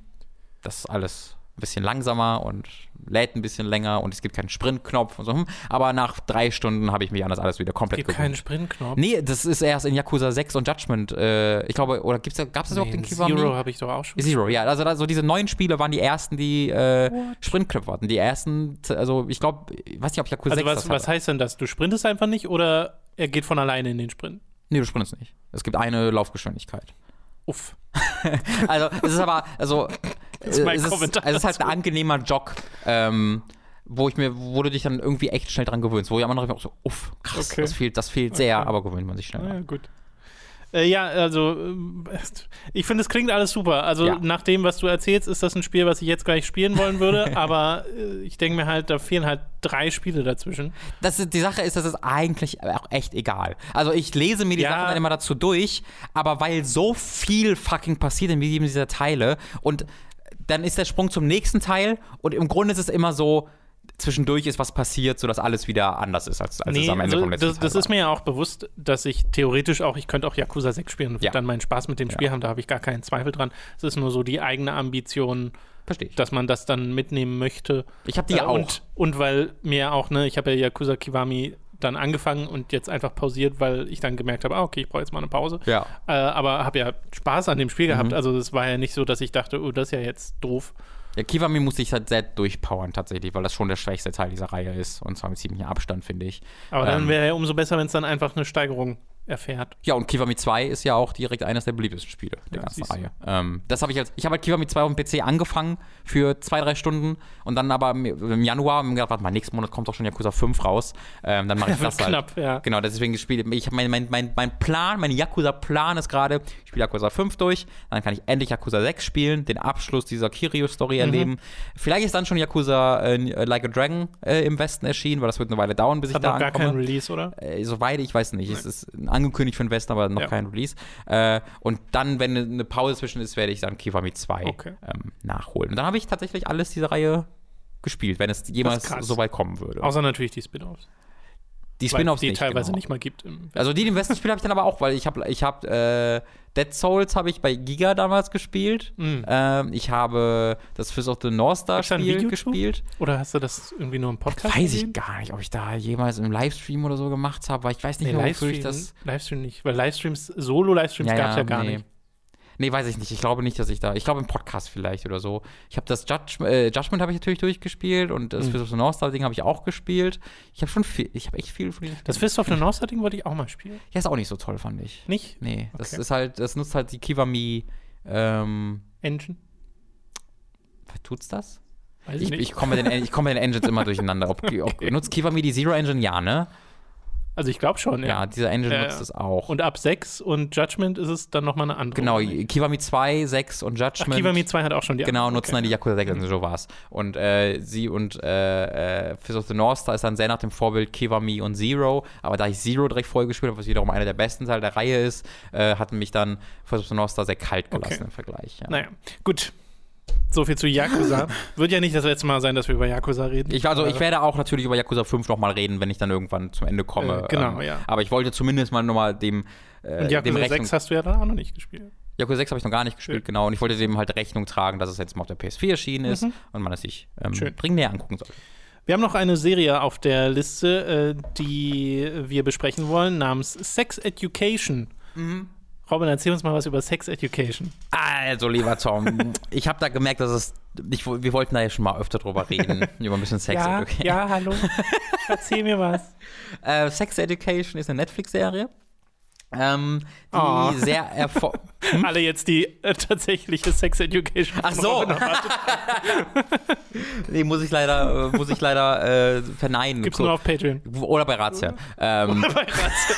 das ist alles ein bisschen langsamer und lädt ein bisschen länger und es gibt keinen Sprintknopf und so. hm. Aber nach drei Stunden habe ich mich an das alles wieder komplett Gibt gewöhnt. keinen Sprintknopf. Nee, das ist erst in Yakuza 6 und Judgment. Äh, ich glaube, oder gibt's, da- gab's das überhaupt in Kiwami? Zero habe ich doch auch schon. Zero, ja. Also, also diese neuen Spiele waren die ersten, die äh, Sprintknöpfe hatten. Die ersten, also ich glaube, ich weiß nicht, ob Yakuza Also 6 was, das was heißt denn das? Du sprintest einfach nicht oder er geht von alleine in den Sprint? Nee, du sprintest nicht. Es gibt eine Laufgeschwindigkeit. Uff. Also, es ist aber, also, ist mein es, ist, Kommentar es ist halt ein angenehmer Jog, ähm, wo ich mir, wo du dich dann irgendwie echt schnell dran gewöhnst. Wo ich am Anfang auch so, uff, krass, Okay. das fehlt, das fehlt sehr, Okay. aber gewöhnt man sich schnell Ja, dran. gut. Äh, ja, also ähm, ich finde, es klingt alles super. Also Ja. nach dem, was du erzählst, ist das ein Spiel, was ich jetzt gleich spielen wollen würde. aber äh, ich denke mir halt, da fehlen halt drei Spiele dazwischen. Das ist, die Sache ist, das ist eigentlich auch echt egal. Also ich lese mir die Ja. Sachen dann immer dazu durch, aber weil so viel fucking passiert in jedem dieser Teile und dann ist der Sprung zum nächsten Teil und im Grunde ist es immer so, zwischendurch ist was passiert, sodass alles wieder anders ist, als, als es am Ende also vom letzten das, Teil das war. ist mir ja auch bewusst, dass ich theoretisch auch, ich könnte auch Yakuza 6 spielen und Ja. dann meinen Spaß mit dem Spiel haben, da habe ich gar keinen Zweifel dran. Es ist nur so die eigene Ambition, dass man das dann mitnehmen möchte. Ich habe die Äh, auch. Und, und weil mir auch, ne, ich habe ja Yakuza Kiwami dann angefangen und jetzt einfach pausiert, weil ich dann gemerkt habe, ah, okay, ich brauche jetzt mal eine Pause. ja. Äh, aber habe ja Spaß an dem Spiel Mhm. gehabt. Also es war ja nicht so, dass ich dachte, oh, das ist ja jetzt doof. ja, Kiwami musste ich halt sehr durchpowern tatsächlich, weil das schon der schwächste Teil dieser Reihe ist und zwar mit ziemlichem Abstand, finde ich. Aber dann Ähm, wäre ja umso besser, wenn es dann einfach eine Steigerung erfährt. Ja, und Kiwami 2 ist ja auch direkt eines der beliebtesten Spiele der Ja, ganzen. Reihe. Ähm, das habe ich als, ich habe halt Kiwami 2 auf dem PC angefangen für zwei, drei Stunden und dann aber im, Januar ich mir gedacht, warte mal, nächsten Monat kommt doch schon Yakuza 5 raus. Ähm, dann mache ich das halt. Knapp, ja. Genau, deswegen gespielt. Ich habe mein, mein, mein, mein Plan, mein Yakuza-Plan ist gerade, ich spiele Yakuza 5 durch, dann kann ich endlich Yakuza 6 spielen, den Abschluss dieser Kiryu-Story Mhm. erleben. Vielleicht ist dann schon Yakuza äh, Like a Dragon äh, im Westen erschienen, weil das wird eine Weile dauern, bis ich Hat da noch gar ankomme. keinen Release, oder? Äh, soweit ich weiß nicht. Es ist angekündigt für den Westen, aber noch Ja. kein Release. Äh, und dann, wenn eine- eine Pause zwischen ist, werde ich dann Kiwami 2 Okay. ähm, nachholen. Und dann habe ich tatsächlich alles dieser Reihe gespielt, wenn es jemals so weit kommen würde. Außer natürlich die Spin-offs. Die Spin-offs die nicht. teilweise genau. nicht mal gibt. Also die im Westen spiele habe ich dann aber auch, weil ich habe ich hab, äh, Dead Souls habe ich bei Giga damals gespielt. Mhm. Ähm, ich habe das Fist of the North Star Spiel gespielt. Oder hast du das irgendwie nur im Podcast Weiß gesehen? ich gar nicht, ob ich da jemals im Livestream oder so gemacht habe, weil ich weiß nicht Nee, mehr, wofür ich das Livestream nicht. Weil Livestreams, Solo-Livestreams gab es ja gar nee. nicht. Nee, weiß ich nicht. Ich glaube nicht, dass ich da. Ich glaube im Podcast vielleicht oder so. Ich habe das Judge, äh, Judgment habe ich natürlich durchgespielt und das Mhm. Fist of the North Star Ding habe ich auch gespielt. Ich habe schon viel, ich habe echt viel von Das Fist of the North Star Ding wollte ich auch mal spielen. Ja, ist auch nicht so toll, fand ich. Nicht? Nee, das Okay. ist halt, das nutzt halt die Kiwami, ähm, Engine? tut's das? Weiß Ich, nicht. ich komme mit, den- ich komm mit den Engines immer durcheinander. Ob, ob, nutzt Kiwami die Zero Engine? Ja, ne? Also ich glaube schon, Ja, ja. dieser Engine Ja, nutzt es auch. Und ab 6 und Judgment ist es dann nochmal eine andere. genau? Kiwami 2, 6 und Ach, Judgment. Kiwami 2 hat auch schon die Genau, andere. nutzen dann die Yakuza 6 und so war's. Und äh, sie und äh, äh, Fist of the North Star ist dann sehr nach dem Vorbild Kiwami und Zero. Aber da ich Zero direkt vorher gespielt habe, was wiederum einer der besten Teile der Reihe ist, äh, hat mich dann Fist of the North Star sehr kalt gelassen Okay. im Vergleich. Ja. Naja, gut. So viel zu Yakuza. Wird ja nicht das letzte Mal sein, dass wir über Yakuza reden. Ich, also, ich Aber- werde auch natürlich über Yakuza 5 nochmal reden, wenn ich dann irgendwann zum Ende komme. Äh, genau, ähm, ja. Aber ich wollte zumindest mal nochmal dem, äh, Und dem Yakuza Rechnung 6 hast du ja dann auch noch nicht gespielt. Yakuza 6 habe ich noch gar nicht gespielt, Schön. genau. Und ich wollte dem halt Rechnung tragen, dass es jetzt mal auf der PS4 erschienen ist Mhm. und man es sich ähm, dringend näher angucken soll. Wir haben noch eine Serie auf der Liste, äh, die wir besprechen wollen, namens Sex Education. Mhm. Robin, erzähl uns mal was über Sex Education. Also, lieber Tom, ich habe da gemerkt, dass es. Ich, wir wollten da ja schon mal öfter drüber reden, über ein bisschen Sex ja, Education. Ja, hallo. Erzähl mir was. Äh, Sex Education ist eine Netflix-Serie. Ähm, die oh. sehr erfolgreich. Hm? Alle jetzt die äh, tatsächliche Sex Education. Ach so. nee, muss ich leider, äh, muss ich leider äh, verneinen. Gibt's nur auf Patreon. Oder bei Razzia. Ähm, Oder bei Razzia.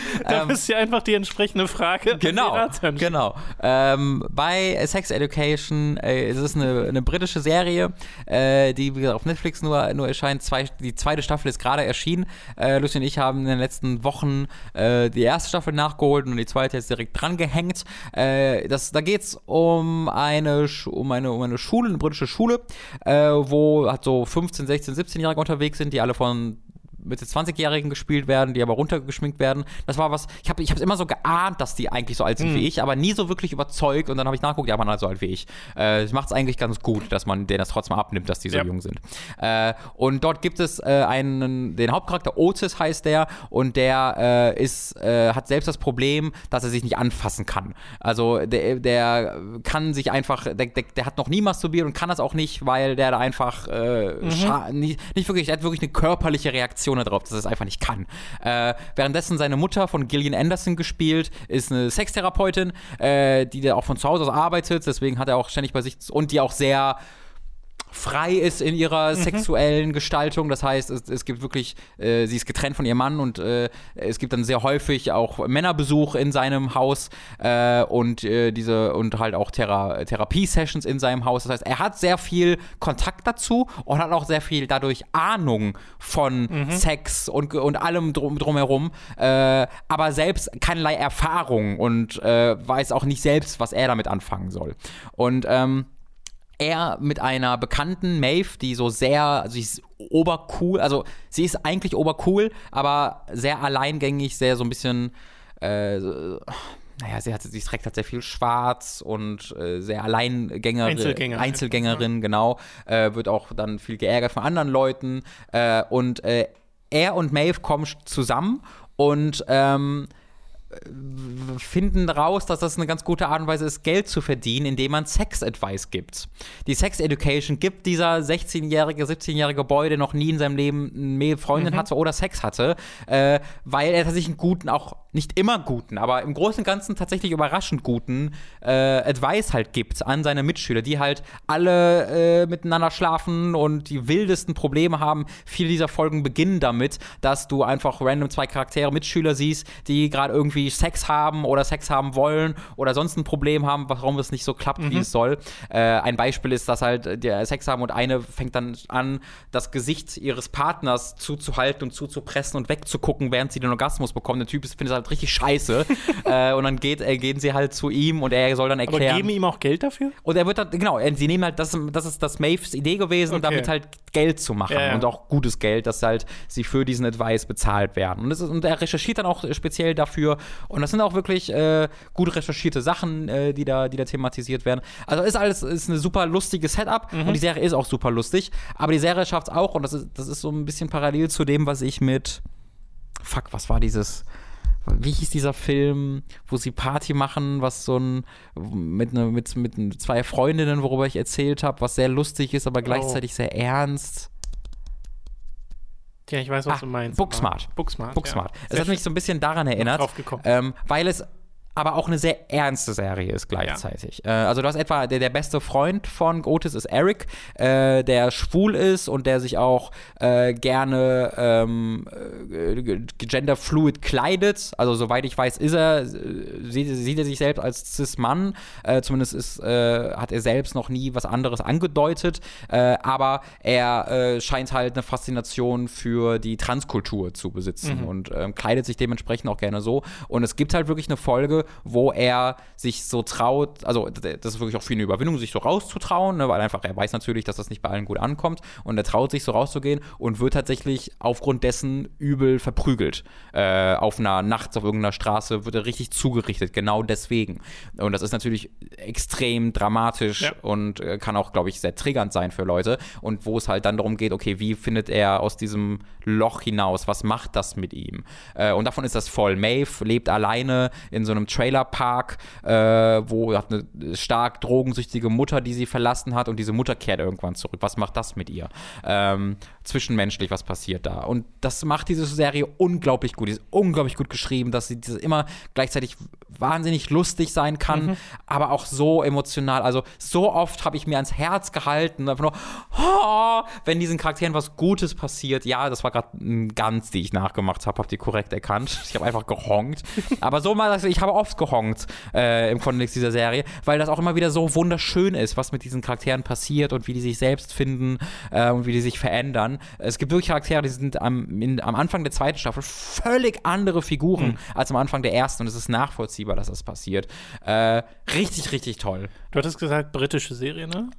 da ähm, ist ja einfach die entsprechende Frage. Genau, genau. Ähm, bei Sex Education äh, ist es eine, eine britische Serie, äh, die auf Netflix nur, nur erscheint. Zwei, die zweite Staffel ist gerade erschienen. Äh, Lucy und ich haben in den letzten Wochen äh, die erste Staffel nachgeholt und die zweite jetzt direkt dran gehängt. Äh, das, da geht es um eine, um, eine, um eine Schule, eine britische Schule, äh, wo halt so 15, 16, 17-Jährige unterwegs sind, die alle von Mitte 20-Jährigen gespielt werden, die aber runtergeschminkt werden. Das war was, ich habe ich immer so geahnt, dass die eigentlich so alt sind mhm. wie ich, aber nie so wirklich überzeugt und dann habe ich nachgeguckt, ja, man halt so alt wie ich. Äh, das macht es eigentlich ganz gut, dass man denen das trotzdem abnimmt, dass die so ja. jung sind. Äh, und dort gibt es äh, einen, den Hauptcharakter Otis heißt der und der äh, ist, äh, hat selbst das Problem, dass er sich nicht anfassen kann. Also der, der kann sich einfach, der, der, der, hat noch nie masturbiert und kann das auch nicht, weil der da einfach äh, mhm. nicht, nicht wirklich, der hat wirklich eine körperliche Reaktion Reaktion darauf, dass er es einfach nicht kann. Äh, währenddessen seine Mutter von Gillian Anderson gespielt, ist eine Sextherapeutin, äh, die da auch von zu Hause aus arbeitet, deswegen hat er auch ständig bei sich und die auch sehr frei ist in ihrer mhm. sexuellen Gestaltung. Das heißt, es, es gibt wirklich, äh, sie ist getrennt von ihrem Mann und äh, es gibt dann sehr häufig auch Männerbesuch in seinem Haus äh, und äh, diese und halt auch Thera Therapie-Sessions in seinem Haus. Das heißt, er hat sehr viel Kontakt dazu und hat auch sehr viel dadurch Ahnung von mhm. Sex und, und allem drum, drumherum, äh, aber selbst keinerlei Erfahrung und äh, weiß auch nicht selbst, was er damit anfangen soll. Und ähm, er mit einer bekannten Maeve, die so sehr, also sie ist obercool, also sie ist eigentlich obercool, aber sehr alleingängig, sehr so ein bisschen, äh, naja, sie, hat, sie trägt halt sehr viel schwarz und äh, sehr Alleingängerin, Einzelgänger. Einzelgängerin, genau, äh, wird auch dann viel geärgert von anderen Leuten äh, und äh, er und Maeve kommen zusammen und ähm, finden raus, dass das eine ganz gute Art und Weise ist, Geld zu verdienen, indem man Sex-Advice gibt. Die Sex-Education gibt dieser 16-jährige, 17-jährige Boy, der noch nie in seinem Leben eine Freundin mhm. hatte oder Sex hatte, äh, weil er tatsächlich einen guten, auch nicht immer guten, aber im Großen und Ganzen tatsächlich überraschend guten äh, Advice halt gibt an seine Mitschüler, die halt alle äh, miteinander schlafen und die wildesten Probleme haben. Viele dieser Folgen beginnen damit, dass du einfach random zwei Charaktere, Mitschüler siehst, die gerade irgendwie irgendwie Sex haben oder Sex haben wollen oder sonst ein Problem haben, warum es nicht so klappt, mhm. wie es soll. Äh, ein Beispiel ist, dass halt die Sex haben und eine fängt dann an, das Gesicht ihres Partners zuzuhalten und zuzupressen und wegzugucken, während sie den Orgasmus bekommt. Der Typ findet es halt richtig scheiße. äh, und dann geht, äh, gehen sie halt zu ihm und er soll dann erklären. Aber geben ihm auch Geld dafür? Und er wird dann, genau, sie nehmen halt, das, das ist das Maves Idee gewesen, okay. damit halt Geld zu machen ja, ja. und auch gutes Geld, dass halt sie für diesen Advice bezahlt werden. Und, ist, und er recherchiert dann auch speziell dafür und das sind auch wirklich äh, gut recherchierte Sachen, äh, die, da, die da thematisiert werden. Also ist alles ist eine super lustige Setup mhm. und die Serie ist auch super lustig. Aber die Serie schafft es auch und das ist, das ist so ein bisschen parallel zu dem, was ich mit. Fuck, was war dieses wie hieß dieser Film, wo sie Party machen, was so ein mit, ne, mit, mit zwei Freundinnen, worüber ich erzählt habe, was sehr lustig ist, aber oh. gleichzeitig oh. sehr ernst. Ja, ich weiß, was ah, du meinst. Booksmart. Booksmart. Booksmart. Ja. Es hat mich so ein bisschen daran erinnert, ähm, weil es aber auch eine sehr ernste Serie ist gleichzeitig. Ja. Äh, also du hast etwa, der, der beste Freund von Otis ist Eric, äh, der schwul ist und der sich auch äh, gerne ähm, äh, genderfluid kleidet. Also soweit ich weiß, ist er, sieht, sieht er sich selbst als Cis-Mann. Äh, zumindest ist, äh, hat er selbst noch nie was anderes angedeutet. aber er scheint halt eine Faszination für die Transkultur zu besitzen mhm. und ähm, kleidet sich dementsprechend auch gerne so. Und es gibt halt wirklich eine Folge, Folge, wo er sich so traut, also das ist wirklich auch für eine Überwindung, sich so rauszutrauen, ne, weil einfach er weiß natürlich, dass das nicht bei allen gut ankommt und er traut sich so rauszugehen und wird tatsächlich aufgrund dessen übel verprügelt. Äh, auf einer nachts auf irgendeiner Straße wird er richtig zugerichtet, genau deswegen. Und das ist natürlich extrem dramatisch ja. und äh, kann auch, glaube ich, sehr triggernd sein für Leute. Und wo es halt dann darum geht, okay, wie findet er aus diesem Loch hinaus? Was macht das mit ihm? Äh, und davon ist das voll. Maeve lebt alleine in so einem Trailerpark, äh, wo hat eine stark drogensüchtige Mutter, die sie verlassen hat und diese Mutter kehrt irgendwann zurück. Was macht das mit ihr? Ähm, zwischenmenschlich, was passiert da? Und das macht diese Serie unglaublich gut. Die ist unglaublich gut geschrieben, dass sie immer gleichzeitig wahnsinnig lustig sein kann, mhm. aber auch so emotional. Also so oft habe ich mir ans Herz gehalten, einfach nur, oh, wenn diesen Charakteren was Gutes passiert. Ja, das war gerade ein Ganz, die ich nachgemacht habe, habt ihr korrekt erkannt. Ich habe einfach gehonkt. aber so mal, ich habe oft gehonkt äh, im Kontext dieser Serie, weil das auch immer wieder so wunderschön ist, was mit diesen Charakteren passiert und wie die sich selbst finden äh, und wie die sich verändern. Es gibt wirklich Charaktere, die sind am, in, am Anfang der zweiten Staffel völlig andere Figuren mhm. als am Anfang der ersten und es ist nachvollziehbar, dass das passiert. Äh, richtig, richtig toll. Du hattest gesagt, britische Serie, ne?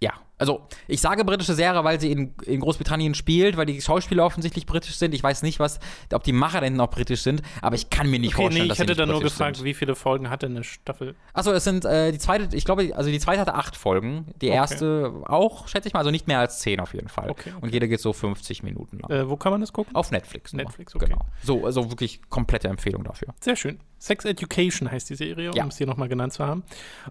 Ja, also ich sage britische Serie, weil sie in, in Großbritannien spielt, weil die Schauspieler offensichtlich britisch sind. Ich weiß nicht, was, ob die Macher denn noch britisch sind, aber ich kann mir nicht okay, vorstellen, nee, ich hätte dann nur gefragt, sind. wie viele Folgen hatte eine Staffel? Achso, es sind äh, die zweite, ich glaube, also die zweite hatte acht Folgen, die okay. erste auch, schätze ich mal, also nicht mehr als zehn auf jeden Fall. Okay, Und jede geht so 50 Minuten lang. Äh, wo kann man das gucken? Auf Netflix. Netflix, okay. Genau. So, also wirklich komplette Empfehlung dafür. Sehr schön. Sex Education heißt die Serie, um ja. es hier nochmal genannt zu haben.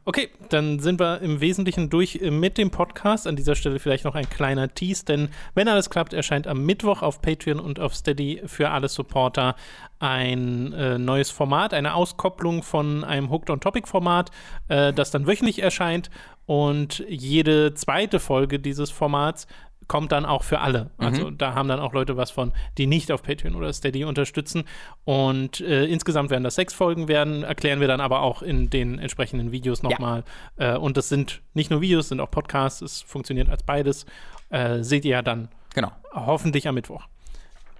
Okay, dann sind wir im Wesentlichen durch mit dem Podcast. An dieser Stelle vielleicht noch ein kleiner Tease, denn wenn alles klappt, erscheint am Mittwoch auf Patreon und auf Steady für alle Supporter ein äh, neues Format, eine Auskopplung von einem Hooked on Topic Format, äh, das dann wöchentlich erscheint. Und jede zweite Folge dieses Formats kommt dann auch für alle. Also mhm. da haben dann auch Leute was von, die nicht auf Patreon oder Steady unterstützen. Und äh, insgesamt werden das sechs Folgen werden, erklären wir dann aber auch in den entsprechenden Videos nochmal. Ja. Äh, und das sind nicht nur Videos, sind auch Podcasts. Es funktioniert als beides. Äh, seht ihr ja dann. Genau. Hoffentlich am Mittwoch.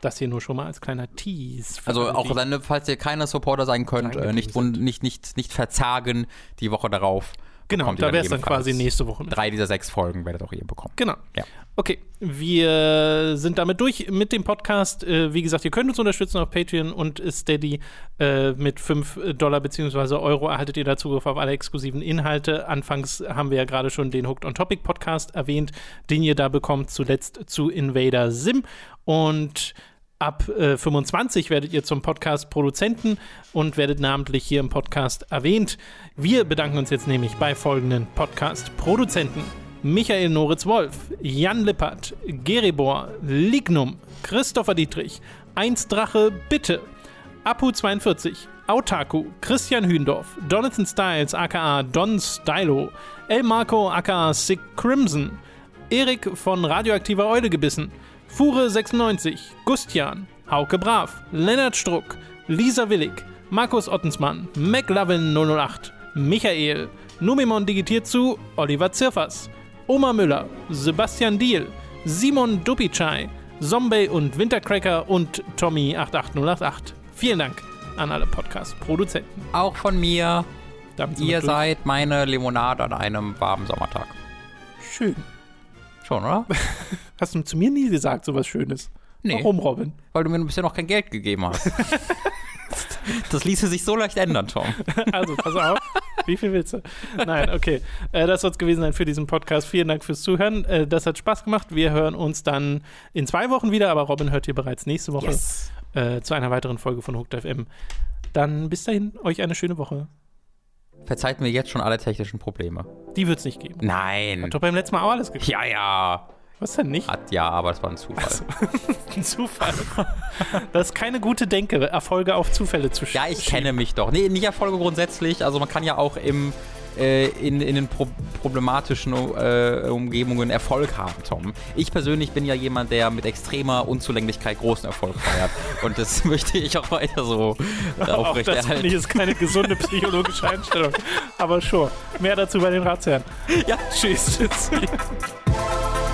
Das hier nur schon mal als kleiner Tease. Also auch dann, falls ihr keine Supporter sein könnt, äh, nicht, nicht, nicht, nicht verzagen die Woche darauf. Genau, da wäre es dann quasi nächste Woche. Drei dieser sechs Folgen werdet auch ihr bekommen. Genau. Ja. Okay, wir sind damit durch mit dem Podcast. Äh, wie gesagt, ihr könnt uns unterstützen auf Patreon und Steady. Äh, mit 5 Dollar bzw. Euro erhaltet ihr da Zugriff auf alle exklusiven Inhalte. Anfangs haben wir ja gerade schon den Hooked on Topic Podcast erwähnt, den ihr da bekommt, zuletzt zu Invader Sim. Und Ab äh, 25 werdet ihr zum Podcast-Produzenten und werdet namentlich hier im Podcast erwähnt. Wir bedanken uns jetzt nämlich bei folgenden Podcast-Produzenten. Michael Noritz-Wolf, Jan Lippert, Geribor, Lignum, Christopher Dietrich, Eins Drache, Bitte, Apu42, Autaku, Christian Hündorf, Jonathan Styles aka Don Stylo, El Marco aka Sick Crimson, Erik von Radioaktiver Eule gebissen, Fure 96, Gustian, Hauke Brav, Lennart Struck, Lisa Willig, Markus Ottensmann, McLovin 008, Michael, Numimon digitiert zu Oliver Zirfers, Oma Müller, Sebastian Diel, Simon Dupicai, Zombie und Wintercracker und Tommy 88088. Vielen Dank an alle Podcast-Produzenten. Auch von mir. Ihr seid meine Limonade an einem warmen Sommertag. Schön. Schon, oder? Hast du zu mir nie gesagt, so was Schönes? Nee. Warum, Robin? Weil du mir bisher noch kein Geld gegeben hast. das ließe sich so leicht ändern, Tom. Also, pass auf. Wie viel willst du? Nein, okay. Äh, das soll es gewesen sein für diesen Podcast. Vielen Dank fürs Zuhören. Äh, das hat Spaß gemacht. Wir hören uns dann in zwei Wochen wieder, aber Robin hört ihr bereits nächste Woche yes. äh, zu einer weiteren Folge von Hooked FM. Dann bis dahin, euch eine schöne Woche. Verzeiht mir jetzt schon alle technischen Probleme. Die wird es nicht geben. Nein. Hat doch beim letzten Mal auch alles gegeben. Ja, ja. Was denn nicht? Hat ja, aber es war ein Zufall. Also, ein Zufall. Das ist keine gute Denke, Erfolge auf Zufälle zu schieben. Ja, ich kenne mich doch. Nee, nicht Erfolge grundsätzlich. Also man kann ja auch im äh, in, in den pro problematischen äh, Umgebungen Erfolg haben, Tom. Ich persönlich bin ja jemand, der mit extremer Unzulänglichkeit großen Erfolg feiert. Und das möchte ich auch weiter so aufrechterhalten. Das ich ist keine gesunde psychologische Einstellung. Aber schon. Mehr dazu bei den Ratsherren. Ja, tschüss. tschüss.